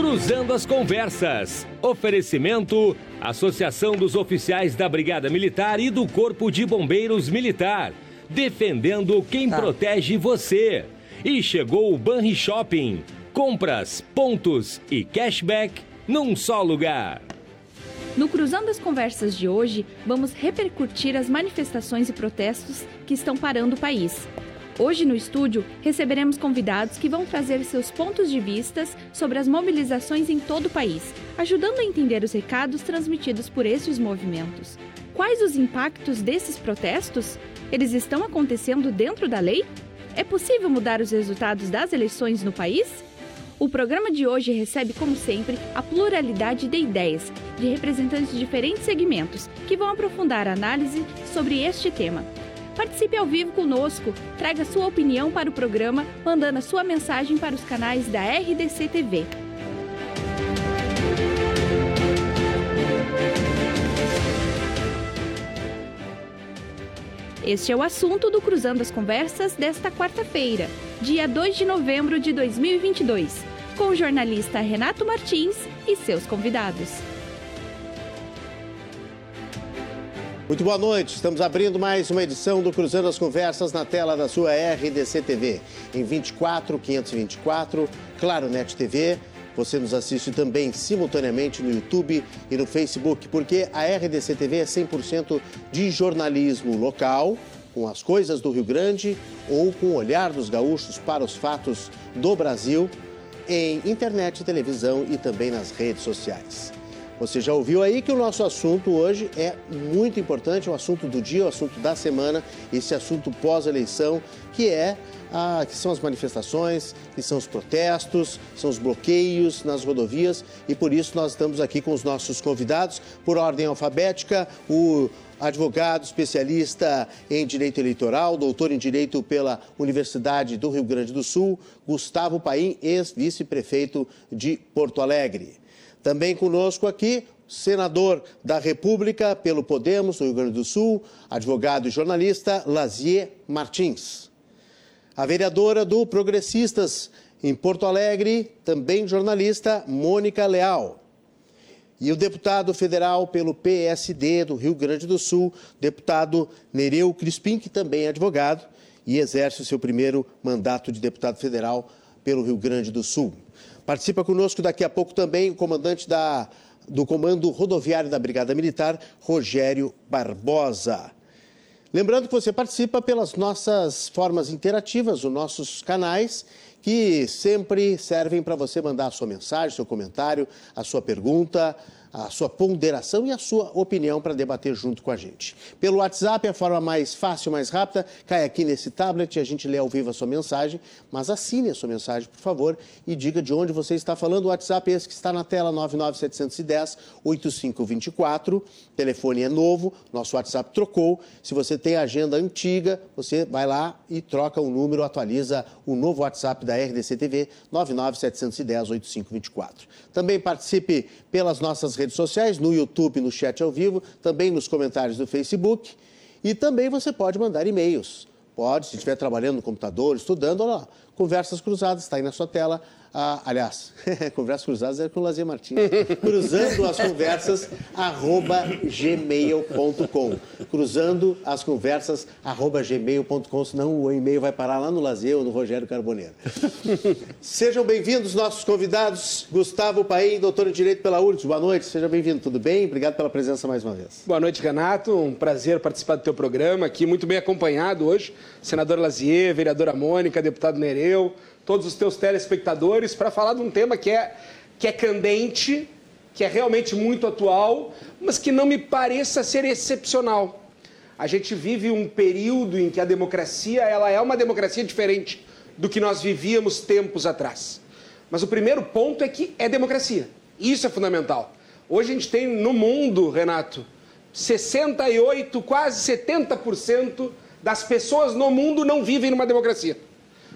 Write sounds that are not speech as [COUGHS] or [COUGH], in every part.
Cruzando as Conversas. Oferecimento: Associação dos Oficiais da Brigada Militar e do Corpo de Bombeiros Militar. Defendendo quem tá. protege você. E chegou o Banri Shopping. Compras, pontos e cashback num só lugar. No Cruzando as Conversas de hoje, vamos repercutir as manifestações e protestos que estão parando o país. Hoje no estúdio receberemos convidados que vão trazer seus pontos de vistas sobre as mobilizações em todo o país, ajudando a entender os recados transmitidos por esses movimentos. Quais os impactos desses protestos? Eles estão acontecendo dentro da lei? É possível mudar os resultados das eleições no país? O programa de hoje recebe, como sempre, a pluralidade de ideias de representantes de diferentes segmentos que vão aprofundar a análise sobre este tema. Participe ao vivo conosco, traga sua opinião para o programa, mandando a sua mensagem para os canais da RDC TV. Este é o assunto do Cruzando as Conversas desta quarta-feira, dia 2 de novembro de 2022, com o jornalista Renato Martins e seus convidados. Muito boa noite. Estamos abrindo mais uma edição do Cruzando as Conversas na tela da sua RDC TV. Em 24, 524, Claro Net TV. Você nos assiste também simultaneamente no YouTube e no Facebook, porque a RDC TV é 100% de jornalismo local, com as coisas do Rio Grande ou com o olhar dos gaúchos para os fatos do Brasil, em internet, televisão e também nas redes sociais. Você já ouviu aí que o nosso assunto hoje é muito importante, o assunto do dia, o assunto da semana, esse assunto pós-eleição, que é a, que são as manifestações, que são os protestos, são os bloqueios nas rodovias e por isso nós estamos aqui com os nossos convidados por ordem alfabética, o advogado especialista em direito eleitoral, doutor em direito pela Universidade do Rio Grande do Sul, Gustavo Paim, ex-vice-prefeito de Porto Alegre. Também conosco aqui, senador da República pelo Podemos, do Rio Grande do Sul, advogado e jornalista Lazier Martins. A vereadora do Progressistas em Porto Alegre, também jornalista, Mônica Leal. E o deputado federal pelo PSD do Rio Grande do Sul, deputado Nereu Crispim, que também é advogado e exerce o seu primeiro mandato de deputado federal pelo Rio Grande do Sul. Participa conosco daqui a pouco também o comandante da, do Comando Rodoviário da Brigada Militar, Rogério Barbosa. Lembrando que você participa pelas nossas formas interativas, os nossos canais, que sempre servem para você mandar a sua mensagem, seu comentário, a sua pergunta, a sua ponderação e a sua opinião para debater junto com a gente. Pelo WhatsApp, a forma mais fácil, mais rápida, cai aqui nesse tablet e a gente lê ao vivo a sua mensagem, mas assine a sua mensagem, por favor, e diga de onde você está falando. O WhatsApp é esse que está na tela, 99710-8524. telefone é novo, nosso WhatsApp trocou. Se você tem agenda antiga, você vai lá e troca o número, atualiza o novo WhatsApp da RDC TV, 99710-8524. Também participe pelas nossas redes sociais, no YouTube, no chat ao vivo, também nos comentários do Facebook. E também você pode mandar e-mails. Pode, se estiver trabalhando no computador, estudando, olha lá, Conversas Cruzadas, está aí na sua tela. Ah, aliás, [LAUGHS] Conversas Cruzadas é com o Lazer Martins. Cruzando as conversas, arroba gmail.com. Cruzando as conversas, arroba gmail.com, senão o e-mail vai parar lá no Lazer ou no Rogério Carboneiro. [LAUGHS] Sejam bem-vindos nossos convidados, Gustavo Paim, doutor em Direito pela URGS. Boa noite, seja bem-vindo, tudo bem? Obrigado pela presença mais uma vez. Boa noite, Renato. Um prazer participar do teu programa aqui, muito bem acompanhado hoje. Senador Lazier, vereadora Mônica, deputado Nereu, todos os teus telespectadores para falar de um tema que é, que é candente, que é realmente muito atual, mas que não me pareça ser excepcional. A gente vive um período em que a democracia ela é uma democracia diferente do que nós vivíamos tempos atrás. Mas o primeiro ponto é que é democracia. Isso é fundamental. Hoje a gente tem no mundo, Renato, 68, quase 70% das pessoas no mundo não vivem numa democracia.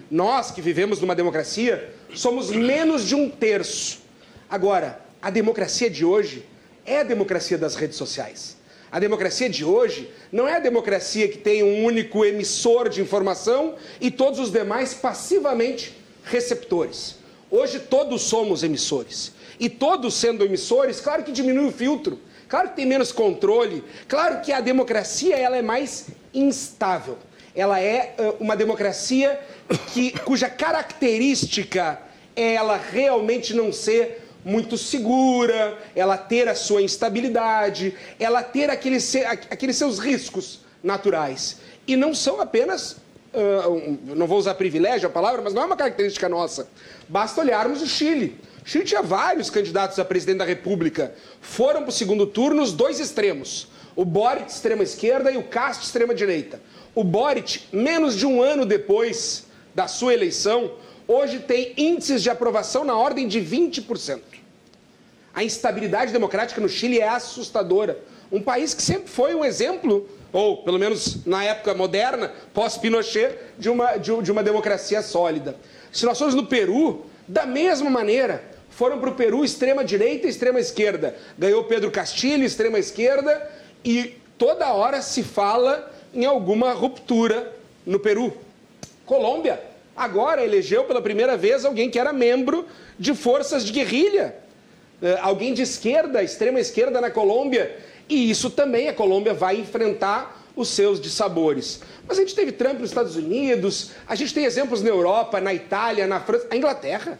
Nós que vivemos numa democracia somos menos de um terço. Agora, a democracia de hoje é a democracia das redes sociais. A democracia de hoje não é a democracia que tem um único emissor de informação e todos os demais passivamente receptores. Hoje todos somos emissores. E todos sendo emissores, claro que diminui o filtro, claro que tem menos controle, claro que a democracia ela é mais instável. Ela é uma democracia que, cuja característica é ela realmente não ser muito segura, ela ter a sua instabilidade, ela ter aqueles, aqueles seus riscos naturais. E não são apenas, uh, não vou usar privilégio a palavra, mas não é uma característica nossa. Basta olharmos o Chile. O Chile tinha vários candidatos a presidente da República. Foram para o segundo turno os dois extremos. O Boric, extrema esquerda, e o Castro, extrema direita. O Boric, menos de um ano depois da sua eleição, hoje tem índices de aprovação na ordem de 20%. A instabilidade democrática no Chile é assustadora. Um país que sempre foi um exemplo, ou pelo menos na época moderna, pós-Pinochet, de uma, de, de uma democracia sólida. Se nós formos no Peru, da mesma maneira, foram para o Peru extrema-direita e extrema-esquerda. Ganhou Pedro Castilho, extrema-esquerda, e toda hora se fala em alguma ruptura no Peru. Colômbia, agora elegeu pela primeira vez alguém que era membro de forças de guerrilha eh, alguém de esquerda, extrema esquerda na Colômbia, e isso também a Colômbia vai enfrentar os seus dissabores. Mas a gente teve Trump nos Estados Unidos, a gente tem exemplos na Europa, na Itália, na França, a Inglaterra.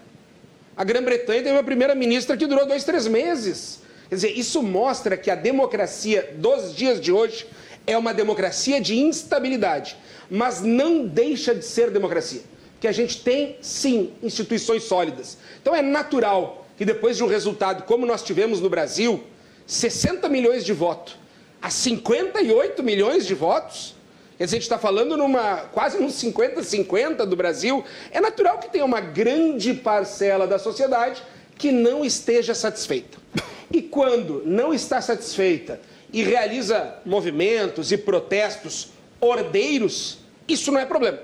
A Grã-Bretanha teve uma primeira-ministra que durou dois, três meses. Quer dizer, isso mostra que a democracia dos dias de hoje é uma democracia de instabilidade, mas não deixa de ser democracia. Que a gente tem, sim, instituições sólidas. Então é natural que depois de um resultado como nós tivemos no Brasil, 60 milhões de votos a 58 milhões de votos, quer dizer, a gente está falando numa quase uns 50-50 do Brasil, é natural que tenha uma grande parcela da sociedade que não esteja satisfeita. E quando não está satisfeita e realiza movimentos e protestos ordeiros, isso não é problema.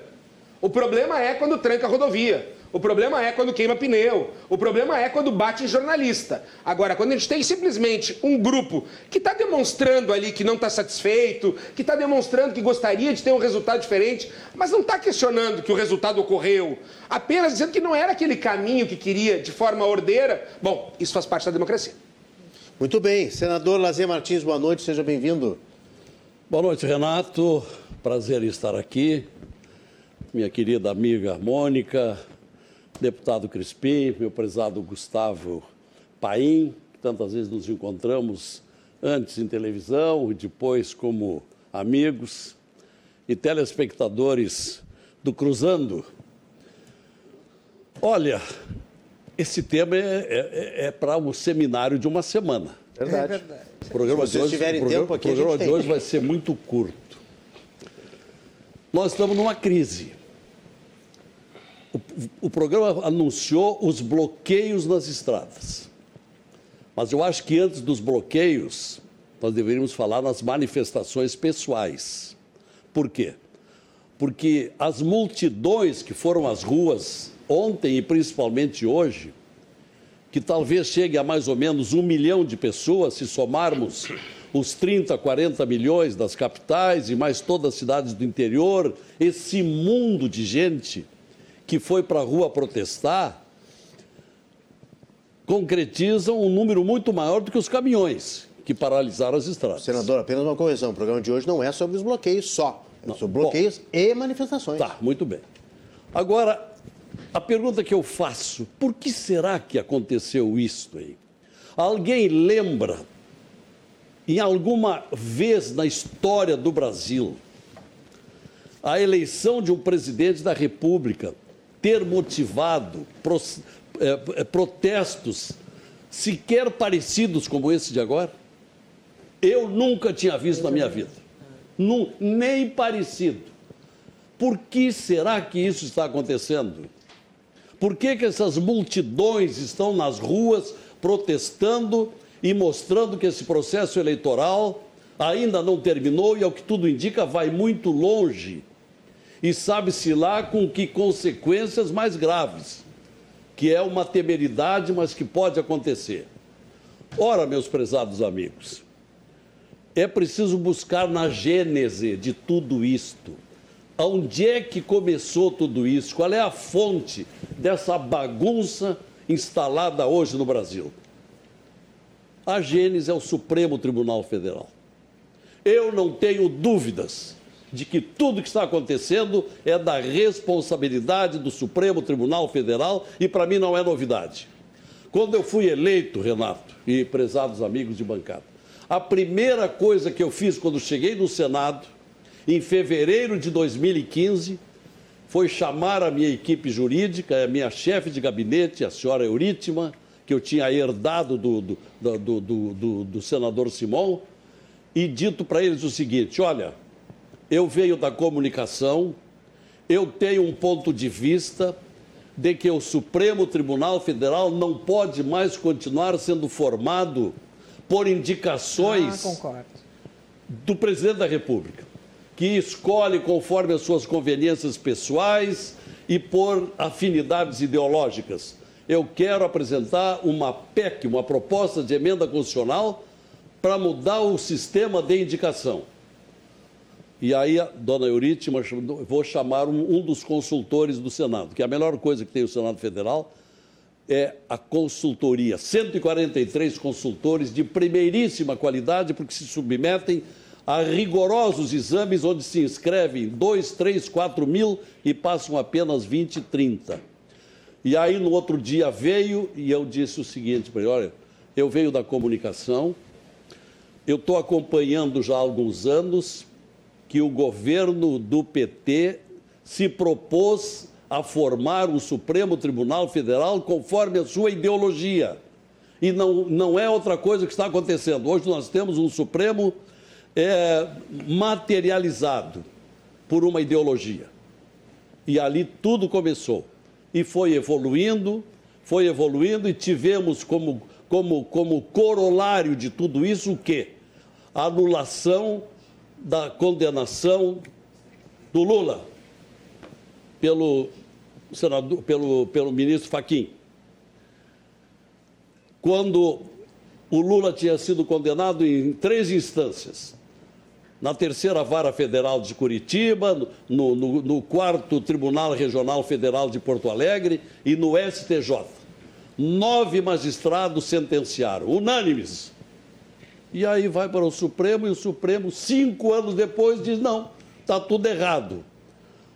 O problema é quando tranca a rodovia. O problema é quando queima pneu. O problema é quando bate em jornalista. Agora, quando a gente tem simplesmente um grupo que está demonstrando ali que não está satisfeito, que está demonstrando que gostaria de ter um resultado diferente, mas não está questionando que o resultado ocorreu, apenas dizendo que não era aquele caminho que queria de forma ordeira, bom, isso faz parte da democracia. Muito bem. Senador Lazer Martins, boa noite, seja bem-vindo. Boa noite, Renato. Prazer em estar aqui. Minha querida amiga Mônica, deputado Crispim, meu prezado Gustavo Paim, que tantas vezes nos encontramos antes em televisão e depois como amigos, e telespectadores do Cruzando. Olha, esse tema é, é, é para um seminário de uma semana. Verdade. É verdade. O programa Se vocês de hoje, tiverem programa, tempo aqui, o programa de tem. hoje vai ser muito curto. Nós estamos numa crise. O, o programa anunciou os bloqueios nas estradas. Mas eu acho que antes dos bloqueios, nós deveríamos falar nas manifestações pessoais. Por quê? Porque as multidões que foram às ruas ontem e principalmente hoje, que talvez chegue a mais ou menos um milhão de pessoas, se somarmos os 30, 40 milhões das capitais e mais todas as cidades do interior, esse mundo de gente que foi para a rua protestar, concretizam um número muito maior do que os caminhões que paralisaram as estradas. Senador, apenas uma correção. O programa de hoje não é sobre os bloqueios só. É sobre bloqueios e manifestações. Tá, muito bem. Agora, a pergunta que eu faço, por que será que aconteceu isto aí? Alguém lembra, em alguma vez na história do Brasil, a eleição de um presidente da República ter motivado eh, eh, protestos sequer parecidos como esse de agora? Eu nunca tinha visto na minha vida. Nem parecido. Por que será que isso está acontecendo? Por que, que essas multidões estão nas ruas protestando e mostrando que esse processo eleitoral ainda não terminou e, ao que tudo indica, vai muito longe? E sabe-se lá com que consequências mais graves, que é uma temeridade, mas que pode acontecer. Ora, meus prezados amigos, é preciso buscar na gênese de tudo isto Onde é que começou tudo isso? Qual é a fonte dessa bagunça instalada hoje no Brasil? A Gênese é o Supremo Tribunal Federal. Eu não tenho dúvidas de que tudo que está acontecendo é da responsabilidade do Supremo Tribunal Federal e para mim não é novidade. Quando eu fui eleito, Renato e prezados amigos de bancada, a primeira coisa que eu fiz quando cheguei no Senado em fevereiro de 2015, foi chamar a minha equipe jurídica, a minha chefe de gabinete, a senhora Eurítima, que eu tinha herdado do, do, do, do, do senador Simão, e dito para eles o seguinte: olha, eu venho da comunicação, eu tenho um ponto de vista de que o Supremo Tribunal Federal não pode mais continuar sendo formado por indicações ah, do presidente da República que escolhe conforme as suas conveniências pessoais e por afinidades ideológicas. Eu quero apresentar uma PEC, uma proposta de emenda constitucional, para mudar o sistema de indicação. E aí, a dona Eurítima, vou chamar um, um dos consultores do Senado, que é a melhor coisa que tem o Senado Federal é a consultoria. 143 consultores de primeiríssima qualidade, porque se submetem a rigorosos exames onde se inscrevem 2, 3, 4 mil e passam apenas 20, 30. E aí no outro dia veio e eu disse o seguinte para ele, olha, eu venho da comunicação, eu estou acompanhando já há alguns anos que o governo do PT se propôs a formar o Supremo Tribunal Federal conforme a sua ideologia. E não, não é outra coisa que está acontecendo. Hoje nós temos um Supremo é, materializado por uma ideologia. E ali tudo começou. E foi evoluindo, foi evoluindo, e tivemos como, como, como corolário de tudo isso o quê? A anulação da condenação do Lula pelo, senador, pelo, pelo ministro Faquim. Quando o Lula tinha sido condenado em três instâncias na terceira vara federal de Curitiba, no, no, no, quarto Tribunal Regional Federal de Porto Alegre e no STJ. Nove magistrados sentenciaram, unânimes. E aí vai para o Supremo e o Supremo, cinco anos depois, diz: não, está tudo errado.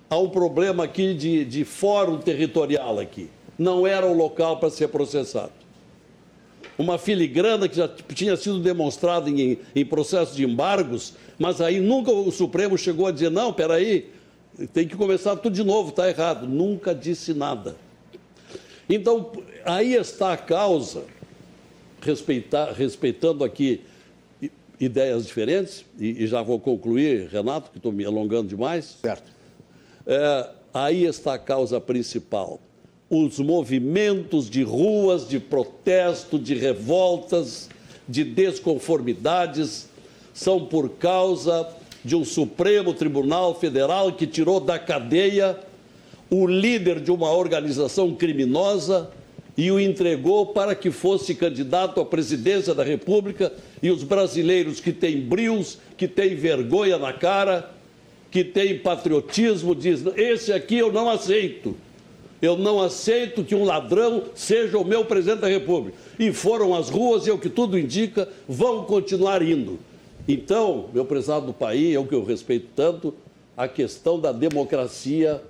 Há um problema aqui de, de fórum territorial aqui. Não era o local para ser processado uma filigrana que já tinha sido demonstrada em, em processo de embargos, mas aí nunca o Supremo chegou a dizer, não, peraí, tem que começar tudo de novo, está errado. Nunca disse nada. Então, aí está a causa, respeitando aqui ideias diferentes, e, e, já vou concluir, Renato, que estou me alongando demais. Certo. É, aí está a causa principal os movimentos de ruas, de protesto, de revoltas, de desconformidades, são por causa de um Supremo Tribunal Federal que tirou da cadeia o líder de uma organização criminosa e o entregou para que fosse candidato à presidência da República e os brasileiros que têm brios, que têm vergonha na cara, que têm patriotismo, dizem: esse aqui eu não aceito. Eu não aceito que um ladrão seja o meu presidente da República. E foram às ruas e, o que tudo indica, vão continuar indo. Então, meu prezado do país, é o que eu respeito tanto, a questão da democracia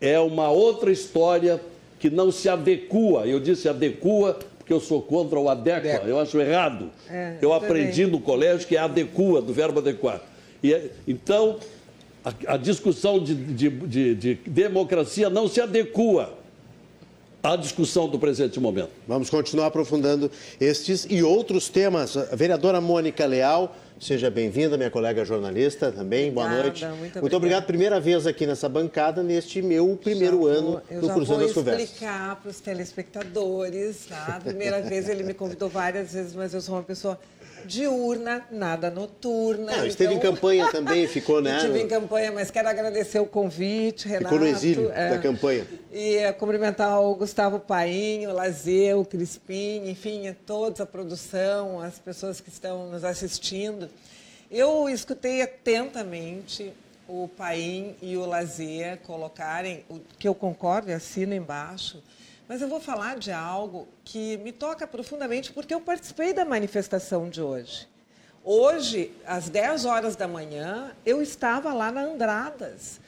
é uma outra história que não se adequa. Eu disse adequa porque eu sou contra o adequa. Eu acho errado. É, eu aprendi no colégio que é adequa, do verbo adequar. E, é, então, a, a discussão de, de, de, de democracia não se adequa à discussão do presente momento. Vamos continuar aprofundando estes e outros temas. A vereadora Mônica Leal, seja bem-vinda, minha colega jornalista também. Boa noite. Muito, muito obrigado. Primeira vez aqui nessa bancada, neste meu primeiro já ano do Cruzando as Conversas. Eu vou explicar para os telespectadores. Tá? primeira vez ele me convidou várias vezes, mas eu sou uma pessoa diurna, nada noturna. Não, esteve então... em campanha [LAUGHS] também, ficou, né? Estive em campanha, mas quero agradecer o convite, Renato. Ficou no exílio é, da campanha. E é, cumprimentar o Gustavo Painho, o Lazeu, o Crispim, enfim, toda a produção, as pessoas que estão nos assistindo. Eu escutei atentamente o Paim e o Lazer colocarem, o que eu concordo e assino embaixo, mas eu vou falar de algo que me toca profundamente porque eu participei da manifestação de hoje. Hoje, às 10 horas da manhã, eu estava lá na Andradas.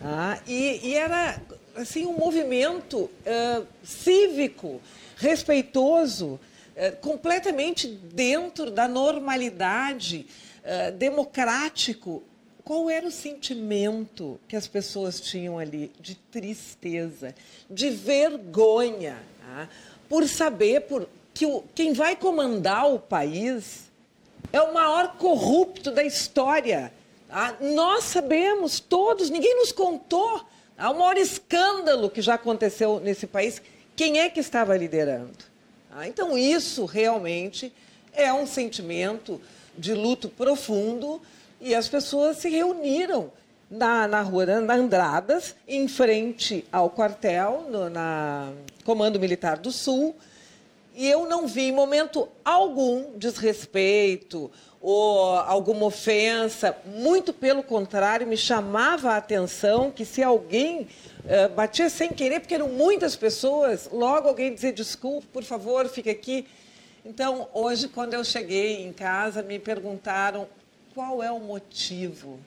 Tá? E, e, era assim um movimento uh, cívico, respeitoso, uh, completamente dentro da normalidade, uh, democrático. Qual era o sentimento que as pessoas tinham ali? De tristeza, de vergonha, tá? por saber por, que o, quem vai comandar o país é o maior corrupto da história. Tá? Nós sabemos, todos, ninguém nos contou. Há o maior escândalo que já aconteceu nesse país. Quem é que estava liderando? Tá? Então, isso realmente é um sentimento de luto profundo e as pessoas se reuniram na, na rua na Andradas, em frente ao quartel, no, na Comando Militar do Sul, e eu não vi em momento algum desrespeito ou alguma ofensa, muito pelo contrário, me chamava a atenção que se alguém uh, batia sem querer, porque eram muitas pessoas, logo alguém dizia desculpe, por favor, fique aqui. Então, hoje, quando eu cheguei em casa, me perguntaram qual é o motivo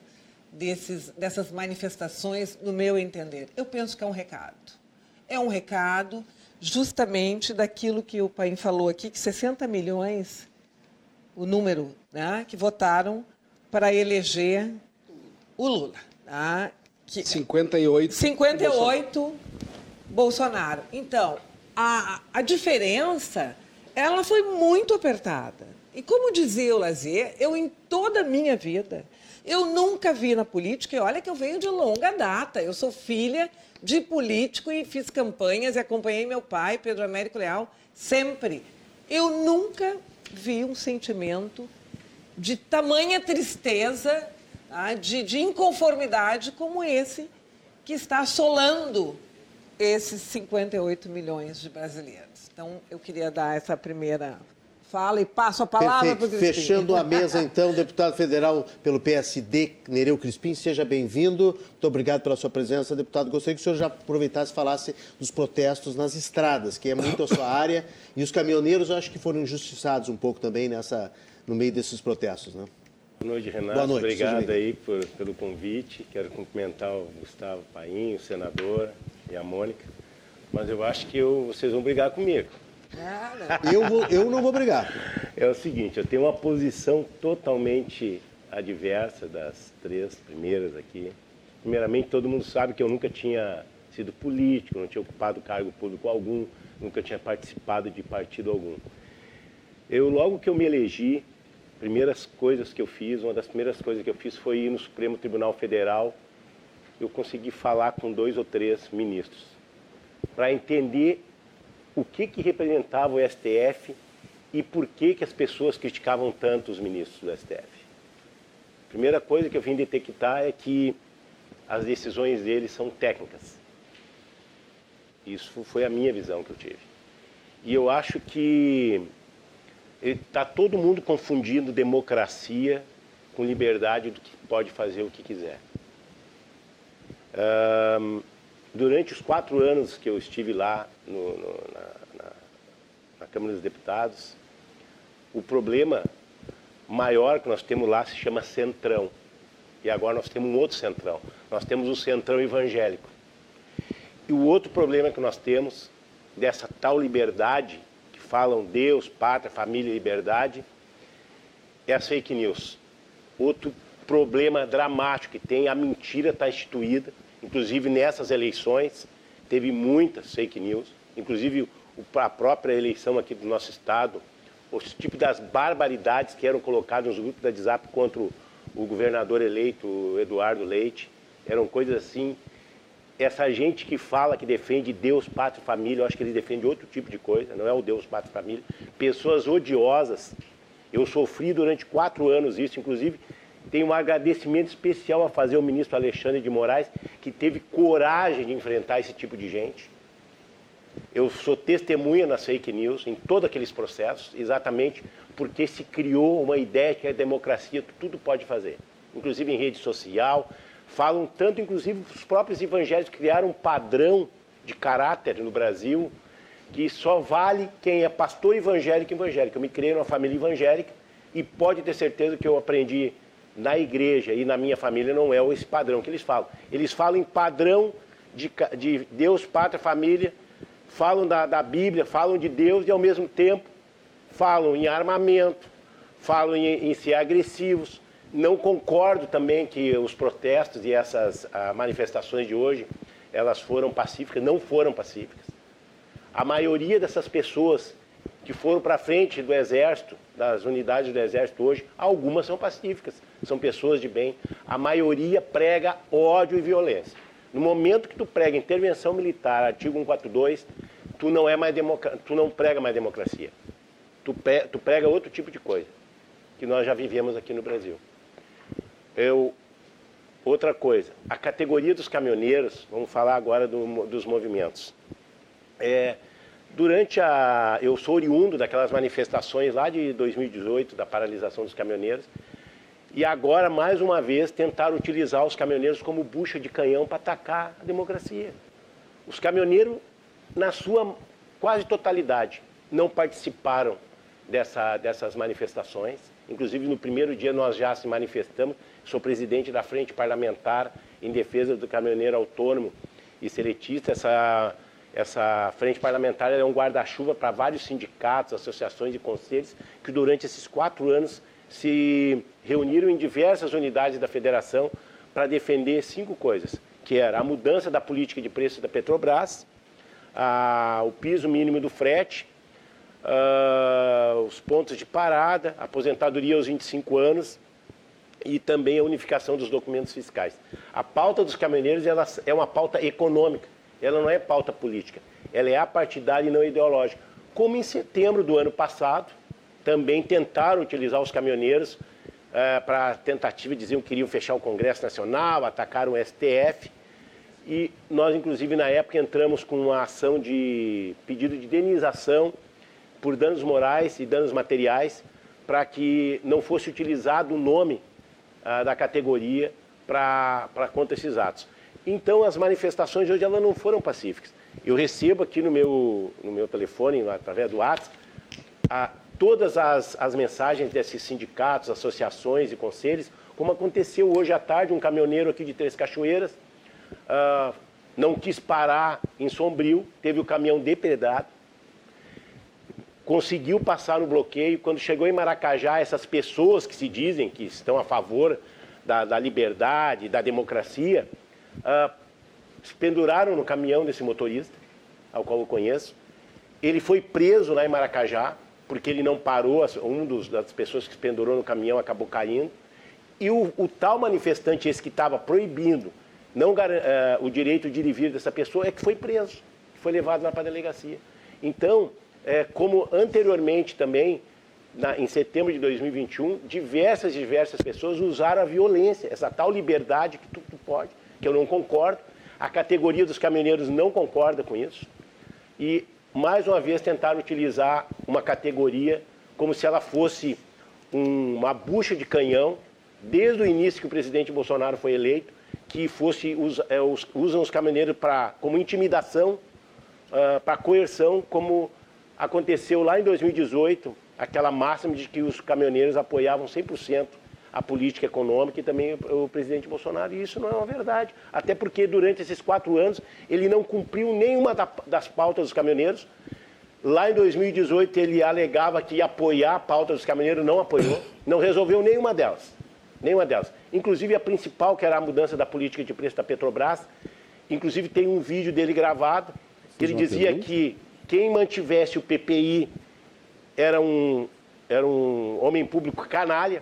desses, dessas manifestações, no meu entender. Eu penso que é um recado. É um recado justamente daquilo que o Paim falou aqui, que 60 milhões, o número né, que votaram para eleger o Lula. Tá? Que, 58. 58 Bolsonaro. Bolsonaro. Então, a, a diferença, ela foi muito apertada. E como dizia o Lazer, eu em toda a minha vida, eu nunca vi na política, e olha que eu venho de longa data, eu sou filha de político e fiz campanhas e acompanhei meu pai, Pedro Américo Leal, sempre. Eu nunca vi um sentimento de tamanha tristeza, tá? de, de inconformidade como esse que está assolando esses 58 milhões de brasileiros. Então, eu queria dar essa primeira fala e passo a palavra para o Crispim. Fechando a mesa, então, deputado federal pelo PSD, Nereu Crispim, seja bem-vindo. Muito obrigado pela sua presença, deputado. Gostaria que o senhor já aproveitasse e falasse dos protestos nas estradas, que é muito a sua [COUGHS] área, e os caminhoneiros, eu acho que foram injustiçados um pouco também nessa, no meio desses protestos, né? Boa noite, Renato. Boa noite, Obrigado aí por, pelo convite. Quero cumprimentar o Gustavo Paim, o senador e a Mônica. Mas eu acho que eu, vocês vão brigar comigo. [LAUGHS] Eu, vou, eu não vou brigar. É o seguinte, eu tenho uma posição totalmente adversa das três primeiras aqui. Primeiramente, todo mundo sabe que eu nunca tinha sido político, não tinha ocupado cargo público algum, nunca tinha participado de partido algum. Eu, logo que eu me elegi, primeiras coisas que eu fiz, uma das primeiras coisas que eu fiz foi ir no Supremo Tribunal Federal. Eu consegui falar com dois ou três ministros para entender o que, que representava o STF e por que, que as pessoas criticavam tanto os ministros do STF. Primeira coisa que eu vim detectar é que as decisões deles são técnicas. Isso foi a minha visão que eu tive. E eu acho que está todo mundo confundindo democracia com liberdade do que pode fazer o que quiser. Um, durante os quatro anos que eu estive lá no, no, na, na, na, Câmara dos Deputados, o problema maior que nós temos lá se chama Centrão. E agora nós temos um outro Centrão. Nós temos o Centrão Evangélico. E o outro problema que nós temos dessa tal liberdade, que falam Deus, pátria, família e liberdade, é as fake news. Outro problema dramático que tem, a mentira está instituída Inclusive nessas eleições teve muitas fake news, inclusive a própria eleição aqui do nosso estado, os tipos das barbaridades que eram colocadas nos grupos da WhatsApp contra o, o governador eleito, Eduardo Leite, eram coisas assim. Essa gente que fala que defende Deus, pátria e família, eu acho que ele defende outro tipo de coisa, não é o Deus, pátria e família. Pessoas odiosas. Eu sofri durante quatro anos isso, inclusive tenho um agradecimento especial a fazer ao ministro Alexandre de Moraes, que teve coragem de enfrentar esse tipo de gente. Eu sou testemunha nas fake news, em todos aqueles processos, exatamente porque se criou uma ideia que a democracia tudo pode fazer, inclusive em rede social, falam tanto, inclusive, os próprios evangélicos criaram um padrão de caráter no Brasil que só vale quem é pastor evangélico evangélico. Eu me criei numa família evangélica e pode ter certeza que eu aprendi na igreja e na minha família não é esse padrão que eles falam. Eles falam em padrão de, de Deus, pátria, família, falam da, da Bíblia, falam de Deus e ao mesmo tempo falam em armamento, falam em, em ser agressivos. Não concordo também que os protestos e essas ah, manifestações de hoje elas foram pacíficas, não foram pacíficas. A maioria dessas pessoas que foram para frente do exército, das unidades do exército hoje, algumas são pacíficas, são pessoas de bem. A maioria prega ódio e violência. No momento que tu prega intervenção militar, artigo 142, tu não é mais democra... tu não prega mais democracia. Tu, pe... tu prega outro tipo de coisa que nós já vivemos aqui no Brasil. Eu outra coisa, a categoria dos caminhoneiros, vamos falar agora do, dos movimentos. É, durante a. Eu sou oriundo daquelas manifestações lá de 2018, da paralisação dos caminhoneiros, e agora, mais uma vez, tentaram utilizar os caminhoneiros como bucha de canhão para atacar a democracia. Os caminhoneiros, na sua quase totalidade, não participaram dessa, dessas manifestações. Inclusive, no primeiro dia, nós já se manifestamos. Sou presidente da Frente Parlamentar em defesa do caminhoneiro autônomo e seletista. Essa essa frente parlamentar é um guarda-chuva para vários sindicatos, associações e conselhos que durante esses quatro anos se reuniram em diversas unidades da federação para defender cinco coisas, que era a mudança da política de preço da Petrobras, a, o piso mínimo do frete, a, os pontos de parada, aposentadoria aos 25 anos e também a unificação dos documentos fiscais. A pauta dos caminhoneiros ela é uma pauta econômica ela não é pauta política, ela é apartidária e não ideológica. Como em setembro do ano passado, também tentaram utilizar os caminhoneiros é, para tentativa, diziam que queriam fechar o Congresso Nacional, atacaram o STF. E nós, inclusive, na época entramos com uma ação de pedido de indenização por danos morais e danos materiais para que não fosse utilizado o nome ah, da categoria para contra esses atos. Então as manifestações hoje elas não foram pacíficas. Eu recebo aqui no meu, no meu telefone, através do WhatsApp, a, todas as, as mensagens desses sindicatos, associações e conselhos, como aconteceu hoje à tarde, um caminhoneiro aqui de Três Cachoeiras uh, não quis parar em Sombrio, teve o caminhão depredado, conseguiu passar no bloqueio. Quando chegou em Maracajá, essas pessoas que se dizem que estão a favor da, da liberdade, da democracia, uh, penduraram no caminhão desse motorista, ao qual eu conheço. Ele foi preso lá em Maracajá, porque ele não parou, um dos, das pessoas que se pendurou no caminhão acabou caindo. E o, o tal manifestante, esse que estava proibindo não, uh, o direito de ir e vir dessa pessoa, é que foi preso, foi levado lá para a delegacia. Então, é, como anteriormente também, na, em setembro de 2021, diversas diversas pessoas usaram a violência, essa tal liberdade que tu, tu pode que eu não concordo. A categoria dos caminhoneiros não concorda com isso. E, mais uma vez, tentaram utilizar uma categoria como se ela fosse um, uma bucha de canhão, desde o início que o presidente Bolsonaro foi eleito, que fosse é, usam os caminhoneiros pra, como intimidação, uh, para coerção, como aconteceu lá em 2018, aquela máxima de que os caminhoneiros apoiavam 100% a política econômica e também o presidente Bolsonaro. E isso não é uma verdade. Até porque durante esses quatro anos ele não cumpriu nenhuma das pautas dos caminhoneiros. Lá em 2018 ele alegava que ia apoiar a pauta dos caminhoneiros, não apoiou, não resolveu nenhuma delas. Nenhuma delas. Inclusive a principal, que era a mudança da política de preço da Petrobras. Inclusive tem um vídeo dele gravado, que ele dizia que quem mantivesse o PPI era um, era um homem público canalha,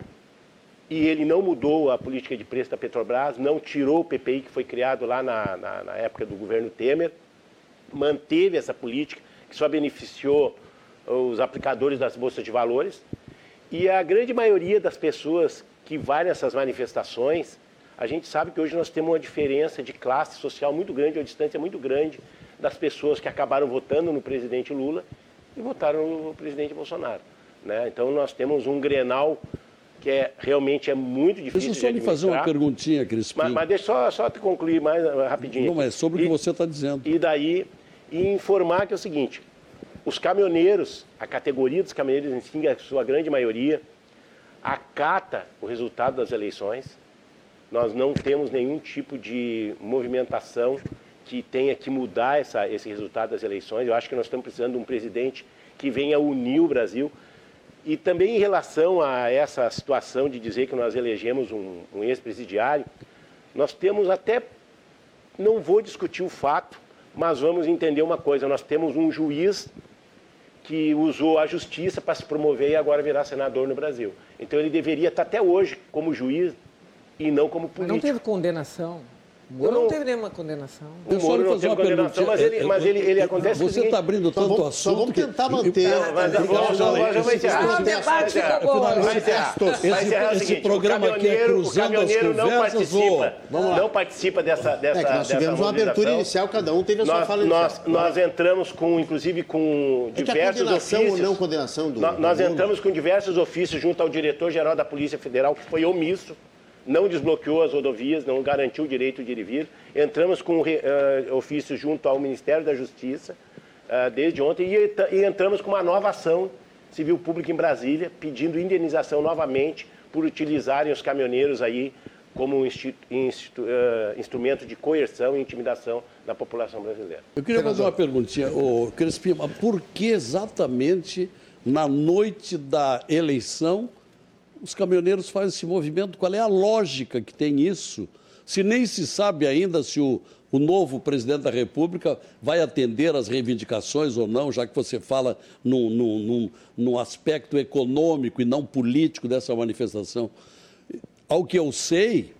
e ele não mudou a política de preço da Petrobras, não tirou o PPI que foi criado lá na, na, na época do governo Temer, manteve essa política que só beneficiou os aplicadores das bolsas de valores. E a grande maioria das pessoas que vai nessas manifestações, a gente sabe que hoje nós temos uma diferença de classe social muito grande, uma distância muito grande das pessoas que acabaram votando no presidente Lula e votaram no presidente Bolsonaro. Né? Então nós temos um grenal que é realmente é muito difícil Deixa eu só lhe fazer uma perguntinha, Crispim. Mas, mas deixa só, só te concluir mais uh, rapidinho. Não, é sobre o que você está dizendo. E daí, e informar que é o seguinte, os caminhoneiros, a categoria dos caminhoneiros em si, a sua grande maioria, acata o resultado das eleições. Nós não temos nenhum tipo de movimentação que tenha que mudar essa, esse resultado das eleições. Eu acho que nós estamos precisando de um presidente que venha unir o Brasil. E também em relação a essa situação de dizer que nós elegemos um, um ex-presidiário, nós temos até, não vou discutir o fato, mas vamos entender uma coisa: nós temos um juiz que usou a justiça para se promover e agora virar senador no Brasil. Então ele deveria estar até hoje como juiz e não como político. Mas não teve condenação. Moro não, não teve nenhuma condenação. Eu só não fazer uma pergunta. Mas ele, mas ele, ele acontece Você está abrindo tanto então, assunto. vamos tentar manter. Mas eu vou encerrar. Esse programa aqui é cruzando as conversas ou... Não participa dessa dessa É que nós tivemos uma abertura inicial, cada um teve a sua fala inicial. Nós entramos com, inclusive, com diversos ofícios. ou não condenação do Nós entramos com diversos ofícios junto ao diretor-geral da Polícia Federal, que foi omisso não desbloqueou as rodovias, não garantiu o direito de ir e vir. Entramos com uh, ofício junto ao Ministério da Justiça uh, desde ontem e, e, entramos com uma nova ação civil pública em Brasília, pedindo indenização novamente por utilizarem os caminhoneiros aí como institu, institu, uh, instrumento de coerção e intimidação da população brasileira. Eu queria fazer uma perguntinha, ô Crespim, por que exatamente na noite da eleição os caminhoneiros fazem esse movimento, qual é a lógica que tem isso? Se nem se sabe ainda se o, o novo presidente da República vai atender às reivindicações ou não, já que você fala no, no, no, no aspecto econômico e não político dessa manifestação. Ao que eu sei,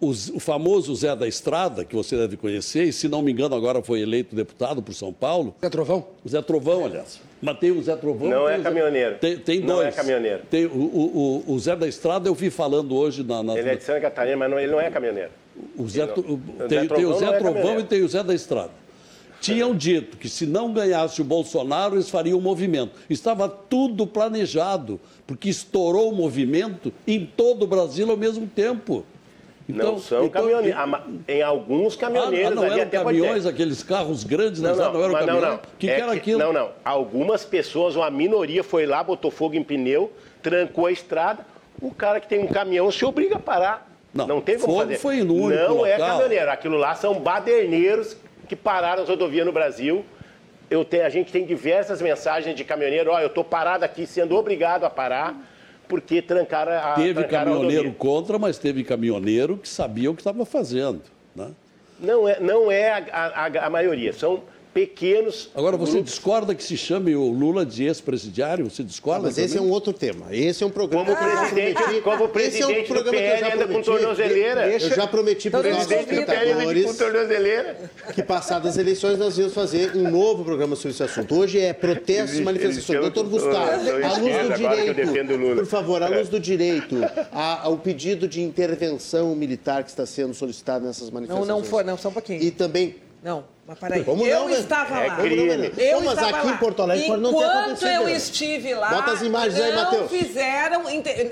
o, o, famoso Zé da Estrada, que você deve conhecer, e se não me engano agora foi eleito deputado por São Paulo. Zé Trovão? O Zé Trovão, aliás. Mas tem o Zé Trovão. Não é caminhoneiro. Tem, tem não dois. é caminhoneiro. Tem o, o, o, Zé da Estrada, eu vi falando hoje na. na ele é de Santa Catarina, mas não, ele não é caminhoneiro. O Zé, não, tem, tem, o Zé é Trovão e tem o Zé da Estrada. Tinham dito que se não ganhasse o Bolsonaro, eles fariam o movimento. Estava tudo planejado, porque estourou o movimento em todo o Brasil ao mesmo tempo. Então, não são então, caminhoneiros. Em alguns caminhoneiros. Ah, não eram caminhões, aqueles carros grandes, não, não, não eram caminhões? Não, não. que, é que era aquilo? Não, não. Algumas pessoas, uma minoria foi lá, botou fogo em pneu, trancou a estrada. O cara que tem um caminhão se obriga a parar. Não, não tem como fogo fazer. foi único Não local. é caminhoneiro. Aquilo lá são baderneiros que pararam as rodovias no Brasil. Eu tenho, a gente tem diversas mensagens de caminhoneiro. Ó, oh, eu estou parado aqui, sendo obrigado a parar porque trancaram a Teve trancaram caminhoneiro a contra, mas teve caminhoneiro que sabia o que estava fazendo. Né? Não é, não é a, a, a maioria, são pequenos. Agora, você grupos. discorda que se chame o Lula de ex-presidiário? Você discorda? mas esse é um outro tema. Esse é um programa. Como presidente, ah, como presidente é um do PL anda com tornozeleira. Deixa, eu já prometi para os nossos espectadores que, passadas as eleições, nós íamos fazer um novo programa sobre esse assunto. Hoje é protestos e manifestações. Doutor Gustavo, à luz do direito, por favor, à luz do direito, ao pedido de intervenção militar que está sendo solicitado nessas manifestações. Não, não foi, não, só um pouquinho. E também não, mas peraí. Como eu não, né? estava é lá. Crime. Eu mas estava aqui lá. em Porto Alegre pode não acontecido. Enquanto eu estive lá, Bota as imagens aí, não Matheus. fizeram...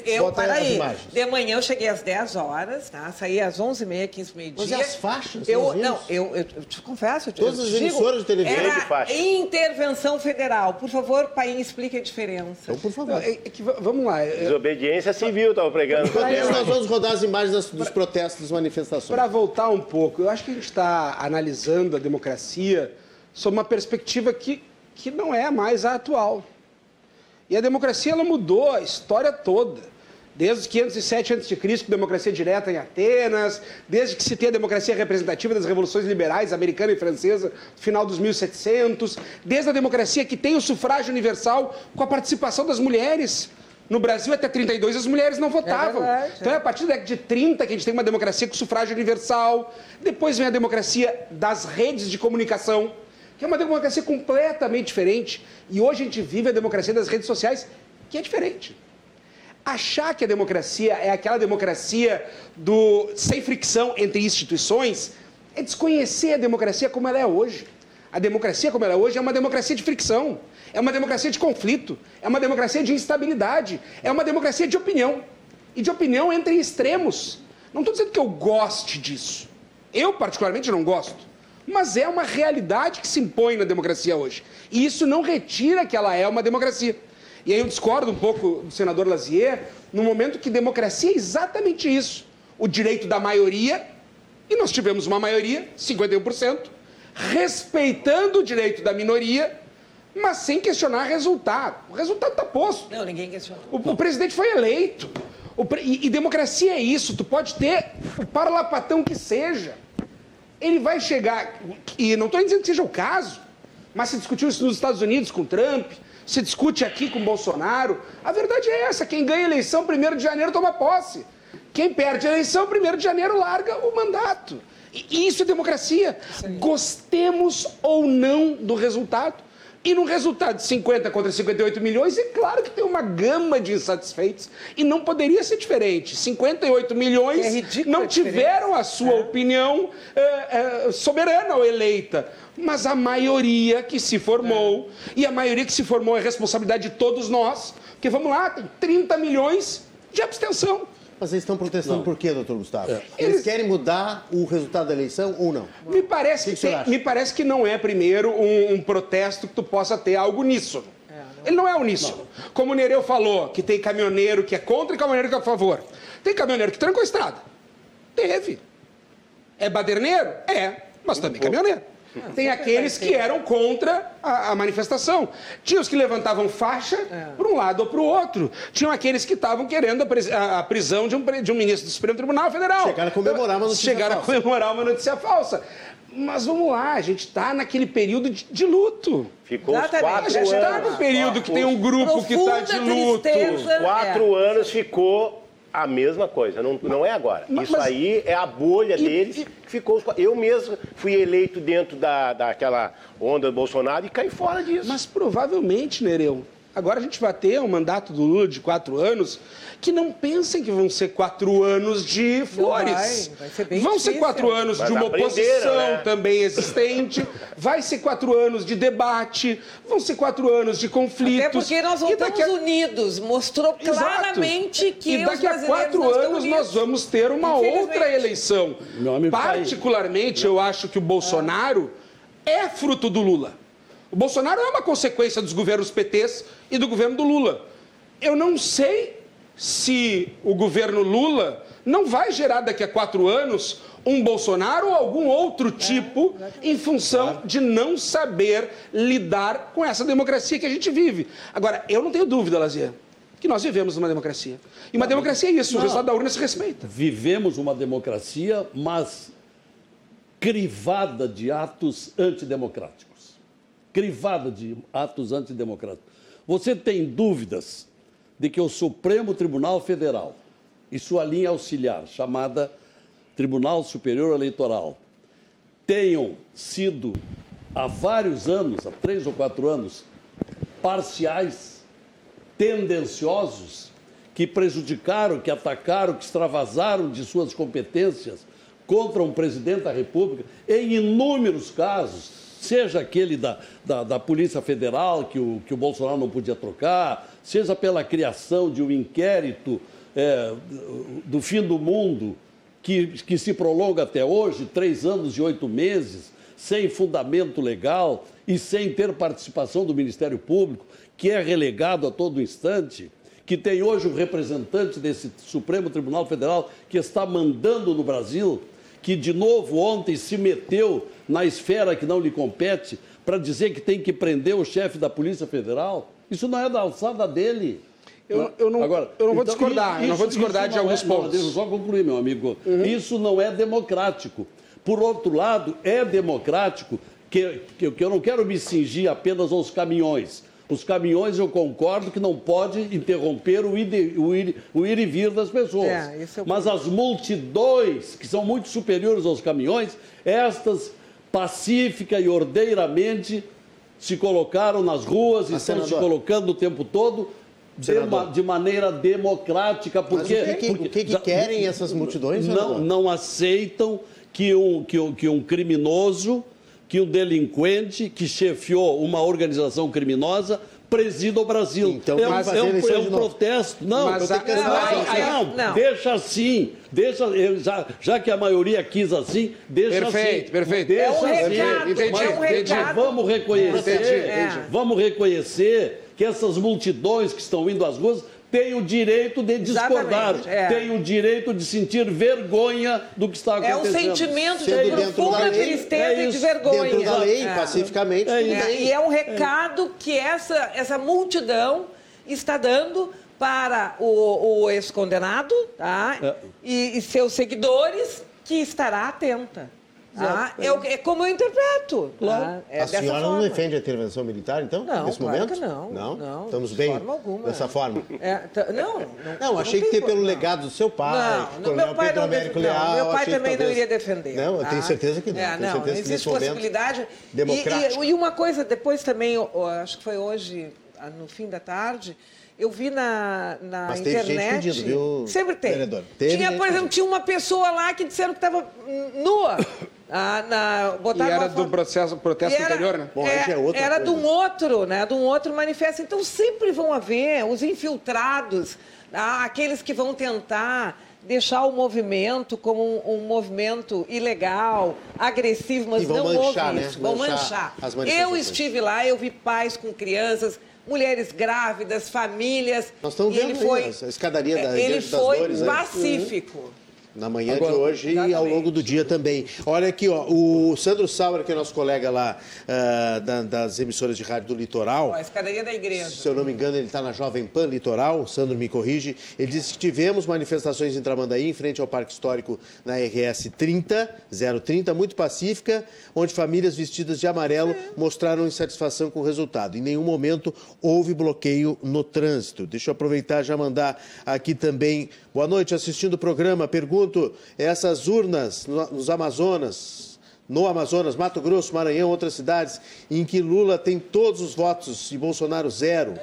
Eu, Bota aí, imagens. de manhã eu cheguei às 10 horas, tá? saí às 11h30, 15 meio-dia. Mas e as faixas? Eu, não, eu, eu, eu te confesso. Eu, Todas eu as digo, emissoras de televisão era de faixa. intervenção federal. Por favor, Paim, explique a diferença. Então, por favor. É, é que, vamos lá. é- Desobediência civil, estava pregando. Enquanto isso, nós vamos rodar as imagens das- dos protestos das manifestações. Para voltar um pouco, eu acho que a gente está analisando a democracia sob uma perspectiva que, que não é mais a atual. E a democracia ela mudou a história toda. Desde os 507 a.C., democracia direta em Atenas, desde que se tem a democracia representativa das revoluções liberais americana e francesa, no final dos 1700, desde a democracia que tem o sufrágio universal com a participação das mulheres. No Brasil, até 32, as mulheres não votavam. verdade, então, é a partir da década de 30 que a gente tem uma democracia com sufrágio universal. Depois vem a democracia das redes de comunicação, que é uma democracia completamente diferente. E hoje a gente vive a democracia das redes sociais, que é diferente. Achar que a democracia é aquela democracia do sem fricção entre instituições é desconhecer a democracia como ela é hoje. A democracia como ela é hoje é uma democracia de fricção, é uma democracia de conflito, é uma democracia de instabilidade, é uma democracia de opinião. E de opinião entre extremos. Não estou dizendo que eu goste disso. Eu, particularmente, não gosto. Mas é uma realidade que se impõe na democracia hoje. E isso não retira que ela é uma democracia. E aí eu discordo um pouco do senador Lazier, no momento que democracia é exatamente isso. O direito da maioria, e nós tivemos uma maioria, 51%, respeitando o direito da minoria, mas sem questionar resultado. O resultado está posto. Não, ninguém questiona. O, o presidente foi eleito. Pre... E, e, democracia é isso. Tu pode ter o parlapatão que seja. Ele vai chegar. E não estou dizendo que seja o caso, mas se discutiu isso nos Estados Unidos com Trump, se discute aqui com Bolsonaro. A verdade é essa: quem ganha a eleição 1 de janeiro toma posse. Quem perde a eleição 1 de janeiro larga o mandato. E isso é democracia. Gostemos ou não do resultado. E no resultado de 50 contra 58 milhões, é claro que tem uma gama de insatisfeitos. E não poderia ser diferente. 58 milhões é não tiveram a sua é. opinião é, soberana ou eleita. Mas a maioria que se formou, é. e a maioria que se formou é responsabilidade de todos nós, porque vamos lá, tem 30 milhões de abstenção. Mas eles estão protestando não. por quê, doutor Gustavo? É. Eles, querem mudar o resultado da eleição ou não? Me parece que, que, tem, me parece que não é, primeiro, um, um, protesto que tu possa ter algo nisso. É, não. Ele não é uníssono. Não. Como o Nereu falou, que tem caminhoneiro que é contra e caminhoneiro que é a favor. Tem caminhoneiro que trancou a estrada. Teve. É baderneiro? É, mas também caminhoneiro. Tem aqueles que eram contra a, a manifestação. Tinha os que levantavam faixa é. para um lado ou para o outro. Tinham aqueles que estavam querendo a, a, prisão de um, de um ministro do Supremo Tribunal Federal. Chegaram a comemorar uma notícia Chegaram falsa. a comemorar uma notícia falsa. Mas vamos lá, a gente está naquele período de, de luto. Ficou os quatro anos. A gente está no período que tem um grupo que está de luto. Tristeza, quatro é. anos ficou a mesma coisa, não, não é agora. Mas, Isso aí é a bolha e, deles e, que ficou. Eu mesmo fui eleito dentro da, daquela onda do Bolsonaro e caí fora disso. Mas provavelmente, Nereu, agora a gente vai ter um mandato do Lula de quatro anos que não pensem que vão ser quatro anos de flores. Vai, vai ser bem vão difícil. ser quatro anos Mas de uma oposição né? também existente, vai ser quatro anos de debate, vão ser quatro anos de conflitos. Até porque nós não estamos a... unidos, mostrou claramente Exato. que E daqui a quatro anos nós vamos ter uma outra eleição. Particularmente, eu acho que o Bolsonaro é. é fruto do Lula. O Bolsonaro é uma consequência dos governos PTs e do governo do Lula. Eu não sei se o governo Lula não vai gerar daqui a quatro anos um Bolsonaro ou algum outro tipo é, em função de não saber lidar com essa democracia que a gente vive. Agora, eu não tenho dúvida, Lazier, que nós vivemos numa democracia. E uma não, democracia é isso, não, o resultado da urna se respeita. Vivemos uma democracia, mas crivada de atos antidemocráticos. Crivada de atos antidemocráticos. Você tem dúvidas de que o Supremo Tribunal Federal e sua linha auxiliar, chamada Tribunal Superior Eleitoral, tenham sido há vários anos, há três ou quatro anos, parciais, tendenciosos, que prejudicaram, que atacaram, que extravasaram de suas competências contra um presidente da República, em inúmeros casos, seja aquele da, da, da, Polícia Federal, que o, que o Bolsonaro não podia trocar, seja pela criação de um inquérito é, do fim do mundo, que, que se prolonga até hoje, três anos e oito meses, sem fundamento legal e sem ter participação do Ministério Público, que é relegado a todo instante, que tem hoje um representante desse Supremo Tribunal Federal que está mandando no Brasil, que de novo ontem se meteu na esfera que não lhe compete para dizer que tem que prender o chefe da Polícia Federal? Isso não é da alçada dele. Eu, eu, não, Agora, eu não vou então, discordar, isso, não vou discordar de alguns é, pontos. Não, deixa eu só concluir, meu amigo. Uhum. Isso não é democrático. Por outro lado, é democrático que, que, que eu não quero me cingir apenas aos caminhões. Os caminhões, eu concordo que não pode interromper o ir, o ir, o ir e vir das pessoas. É, é Mas as multidões, que são muito superiores aos caminhões, estas pacífica e ordeiramente se colocaram nas ruas e estão se colocando o tempo todo de, de, maneira democrática. Porque, Mas o que, porque, o que, que querem essas multidões? Não, não aceitam que um, que, um, que um criminoso que um delinquente que chefiou uma organização criminosa presida o Brasil. Então, é, um, mas é um, é um protesto. Não, Mas não, a- não, não, não. deixa assim. Deixa, eu- já, já que a maioria quis assim, deixa Perfeito, assim. perfeito. Deixa É um assim. recado, Entendi, Mas- é um entendi. Vamos reconhecer, Entendi, entendi. vamos reconhecer que essas multidões que estão indo às ruas têm o direito de discordar, é. têm o direito de sentir vergonha do que está É um acontecendo. sentimento de Sendo dentro profunda da lei, tristeza é e de vergonha. Dentro da lei, É. pacificamente, É. É, e é um recado que essa, essa multidão está dando para o, o ex-condenado tá? É. e, e seus seguidores, que estará atenta. Tá? É, o é como eu interpreto. tá? É a senhora não forma. defende a intervenção militar, então, Não, nesse claro momento? que não, não, Estamos de bem forma alguma. dessa forma? É, tá- não, não, Não, achei tem que ter como, pelo não. legado do seu pai, Não, não, meu pai Pedro não Américo não, Leal. meu pai achei que também não talvez- iria defender. Não, eu tá? tenho certeza que não. É, tenho não, certeza que existe possibilidade. democrático. E, e- e uma coisa, depois também, eu- eu acho que foi hoje, ah, no fim da tarde, eu vi na, na Mas teve gente internet. pedindo, viu, Sempre tem. vereador? Teve tinha, por exemplo, pedindo. tinha uma pessoa lá que disseram que estava nua. Ah, na, E botaram era uma do processo, protesto e era, anterior, né? Bom, aí já é outra era de coisa. um outro, né? De um outro manifesto. Então sempre vão haver os infiltrados, ah, aqueles que vão tentar deixar o movimento como um, um movimento ilegal, agressivo, mas E vão não manchar, houve né? isso. Vão Manchar manchar. Eu estive lá, eu vi pais com crianças, mulheres grávidas, famílias. Nós estamos e vendo ele aí foi, a escadaria da ele foi Dores, né? pacífico. Na manhã Agora, de hoje e ao exatamente. longo do dia também. Olha aqui, ó, o Sandro Sauer, que é nosso colega lá ah, da- das emissoras de rádio do Litoral, Ó, a escadaria da igreja. se eu não me engano, ele está na Jovem Pan Litoral, o Sandro me corrige. Ele disse que tivemos manifestações em Tramandaí, em frente ao Parque Histórico, na RS 30, 030, muito pacífica, onde famílias vestidas de amarelo mostraram insatisfação com o resultado. Em nenhum momento houve bloqueio no trânsito. Deixa eu aproveitar e já mandar aqui também. Boa noite, assistindo o programa. Pergunto: essas urnas no- nos Amazonas, no Amazonas, Mato Grosso, Maranhão, outras cidades, em que Lula tem todos os votos e Bolsonaro zero,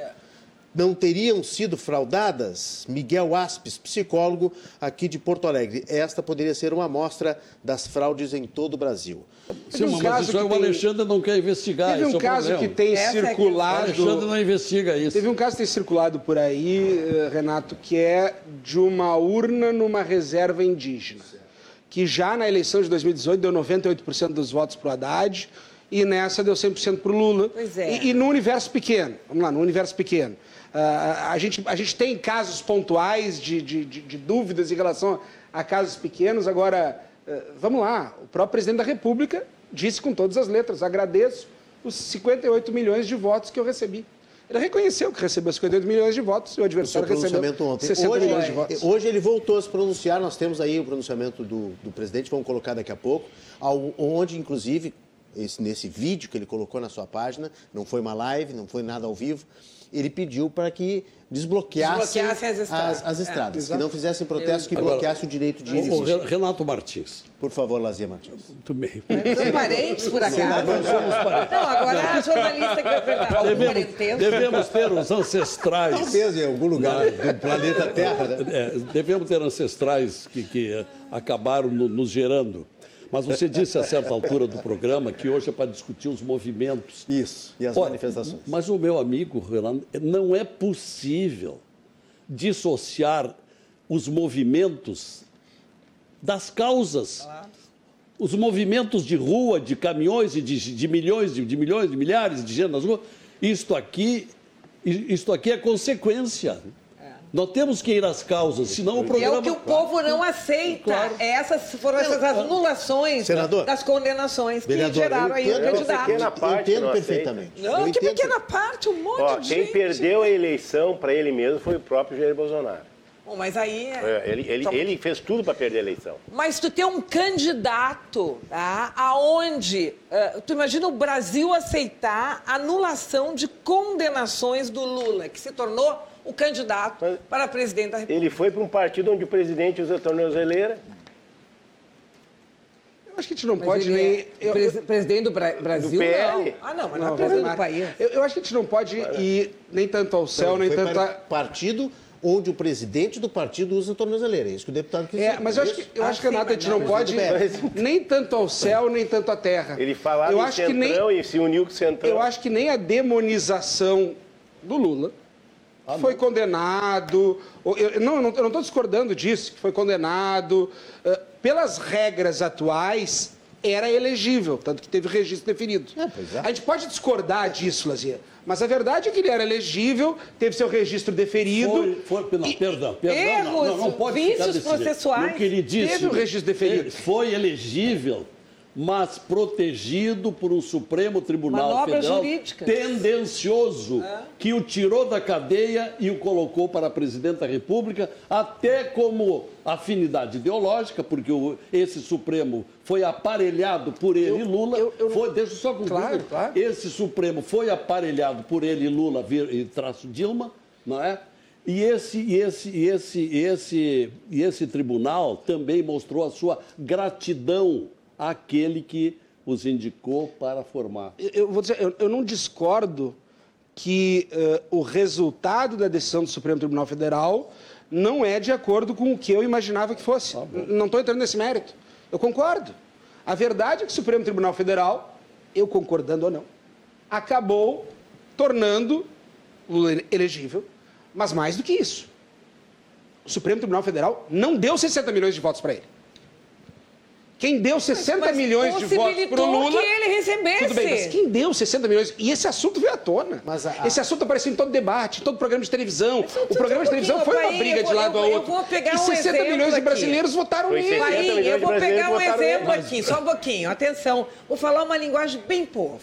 não teriam sido fraudadas? Miguel Aspes, psicólogo aqui de Porto Alegre. Esta poderia ser uma amostra das fraudes em todo o Brasil. Sim, um mas caso isso que é o tem- Alexandre não quer investigar. Teve esse é um o caso problema. que tem Essa é a O circulado. Alexandre não investiga isso. Teve um caso que tem circulado por aí, eh, Renato, que é de uma urna numa reserva indígena. Que já na eleição de 2018 deu 98% dos votos para o Haddad e nessa deu 100% para o Lula. Pois é. E, e no universo pequeno, vamos lá, no universo pequeno. Ah, a, gente, a gente tem casos pontuais de, de, de- de dúvidas em relação a casos pequenos. Agora, eh, vamos lá, o próprio presidente da República disse com todas as letras: agradeço os 58 milhões de votos que eu recebi. Ele reconheceu que recebeu 58 milhões de votos e o O adversário recebeu pronunciamento ontem. 60 Hoje, milhões de votos. hoje ele voltou a se pronunciar, nós temos aí o pronunciamento do, do presidente, vamos colocar daqui a pouco, ao- onde, inclusive, esse- nesse vídeo que ele colocou na sua página, não foi uma live, não foi nada ao vivo, ele pediu para que desbloqueassem Desbloqueassem as estradas. as, as É, estradas, que não fizessem protesto, que bloqueassem o direito de ir Renato Martins. Por favor, Lazia Martins. Muito bem. São parentes, por acaso? Não, agora a jornalista que vai perguntar. Devemos, parentesco? devemos ter os ancestrais. Talvez em algum lugar do planeta Terra, né? É, devemos ter ancestrais que, que eh, acabaram no- nos gerando. Mas você disse a certa altura do programa que hoje é para discutir os movimentos. Isso, e as Olha, manifestações. Mas o meu amigo, Renan, não é possível dissociar os movimentos das causas. Os movimentos de rua, de caminhões e de, de milhões, de, de milhões, de milhares de gente nas ruas, isto aqui, isto aqui é consequência. Nós temos que ir às causas, senão o É programa. o que o povo não aceita. Claro. Essas foram essas anulações Senador. das condenações que Vereador, geraram aí o candidato. pequena eu parte entendo perfeitamente. Não, Eu que entendo. pequena parte, um monte Ó, de quem gente. perdeu a eleição para ele mesmo foi o próprio Jair Bolsonaro. Bom, mas aí... é- É, Ele, ele, Só- ele fez tudo para perder a eleição. Mas tu tem um candidato, tá? Aonde? eh, tu imagina o Brasil aceitar a anulação de condenações do Lula, que se tornou o candidato Mas- para presidente da República. Ele foi para um partido onde o presidente usa tornozeleira. Eu acho que a gente não Mas pode ele nem. é eu- pres- presidente do Bra- Brasil, PL? não. Ah, não, mas não, Não, é presidente do país. Eu, eu acho que a gente não pode ir nem tanto ao céu, Então, nem foi tanto para a. partido onde o presidente do partido usa a tornozeleira. É isso que o deputado quis É, dizer. mas eu acho que, eu acho que Renato, a gente não pode nem tanto ao céu, nem tanto à terra. Ele falava eu em acho centrão que nem, e se uniu com o centrão. Eu acho que nem a demonização do Lula Ah, foi condenado. Eu, não, estou discordando disso, que foi condenado. eh, pelas regras atuais, era elegível, tanto que teve registro definido. É, é. A gente pode discordar disso, Lazier, mas a verdade é que ele era elegível, teve seu registro deferido. Foi, foi, não, e- perdão, perdão. não, não, não pode vícios desse jeito. processuais. No queridíssimo, Teve um registro deferido. ele Foi elegível, mas protegido por um Supremo Tribunal Manobras Federal jurídicas. tendencioso, que o tirou da cadeia e o colocou para presidente da República, até como afinidade ideológica, porque o- esse Supremo foi aparelhado por ele e Lula. eu- eu- foi, deixa eu só concluir. Claro, claro. Esse Supremo foi aparelhado por ele, Lula e traço Dilma, não é? E esse, e esse, e esse, e esse, e esse tribunal também mostrou a sua gratidão àquele que os indicou para formar. Eu- eu vou dizer, eu, eu não discordo que eh, o resultado da decisão do Supremo Tribunal Federal não é de acordo com o que eu imaginava que fosse. N- não estou entrando nesse mérito. Eu concordo. A verdade é que o Supremo Tribunal Federal, eu concordando ou não, acabou tornando Lula elegível, mas mais do que isso. O Supremo Tribunal Federal não deu 60 milhões de votos para ele. Quem deu 60 mas milhões de votos para o possibilitou Lula. que ele recebesse. Tudo bem, mas quem deu 60 milhões? E esse assunto veio à tona. Mas a- a- Esse assunto apareceu em todo debate, em todo programa de televisão. O programa de só um televisão pouquinho, foi uma Pai, briga eu de vou- lado eu a vou- outro. eu vou pegar e um 60 exemplo milhões de aqui. brasileiros votaram nele. 60 Aí, milhões eu de vou pegar um exemplo aqui, só um pouquinho. Atenção, vou falar uma linguagem bem povo.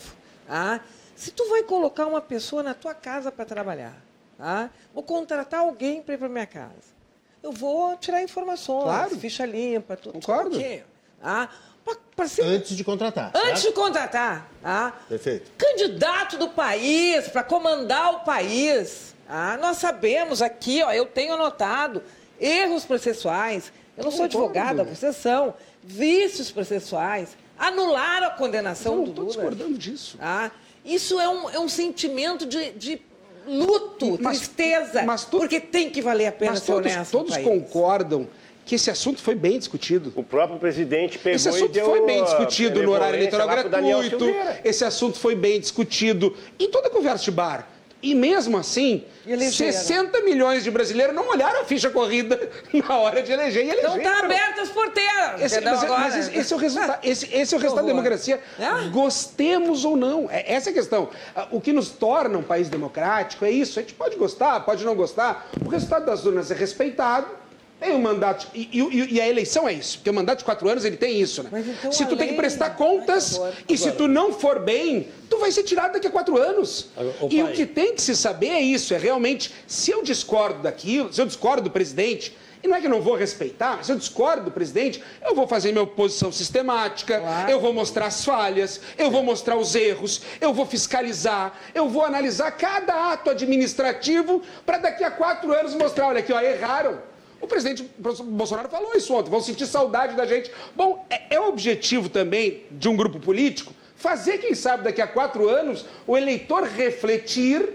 Tá? Se tu vai colocar uma pessoa na tua casa para trabalhar, tá? vou contratar alguém para ir para minha casa. Eu vou tirar informações, Claro. ficha limpa, tudo. Concordo. Um pouquinho, Tá? Pra- pra ser- Antes de contratar. Antes certo? de contratar, tá? Perfeito. Candidato do país, para comandar o país. Ah, nós sabemos aqui, ó, eu tenho anotado erros processuais. Eu não sou advogada, vocês são. Vícios processuais. Anularam a condenação Não do estou Lula. discordando disso. Ah, isso é um, é um sentimento de, de luto, Mas- tristeza. mas tu- porque tem que valer a pena Mas ser todos, honesto. todos país. concordam que esse assunto foi bem discutido. O próprio presidente pegou Esse e assunto deu foi bem discutido no horário eleitoral gratuito. Esse assunto foi bem discutido em toda conversa de bar. E mesmo assim, E elegeram. 60 milhões de brasileiros não olharam a ficha corrida [LAUGHS] na hora de eleger e elegeram. Então tá aberto as porteiras. Esse, entendeu? mas, Agora, mas esse, esse é o resultado, esse, esse é o resultado da democracia. É? Gostemos ou não. É, essa é a questão. Ah, O que nos torna um país democrático é isso. A gente pode gostar, pode não gostar. O resultado das urnas é respeitado. Tem um mandato. E, e- e a eleição é isso. Porque o mandato de quatro anos ele tem isso, né? Mas então se tu tem que prestar Ai, contas e se tu não for bem, tu vai ser tirado daqui a quatro anos. Agora, ô, e pai. o que tem que se saber é isso, é realmente, se eu discordo daquilo, se eu discordo do presidente, e não é que eu não vou respeitar, mas se eu discordo do presidente, eu vou fazer minha oposição sistemática, Claro. eu vou mostrar as falhas, eu vou mostrar os erros, eu vou fiscalizar, eu vou analisar cada ato administrativo para daqui a quatro anos mostrar, olha aqui, ó, erraram. O presidente Bolsonaro falou isso ontem, vão sentir saudade da gente. Bom, é, é objetivo também de um grupo político fazer, quem sabe, daqui a quatro anos, o eleitor refletir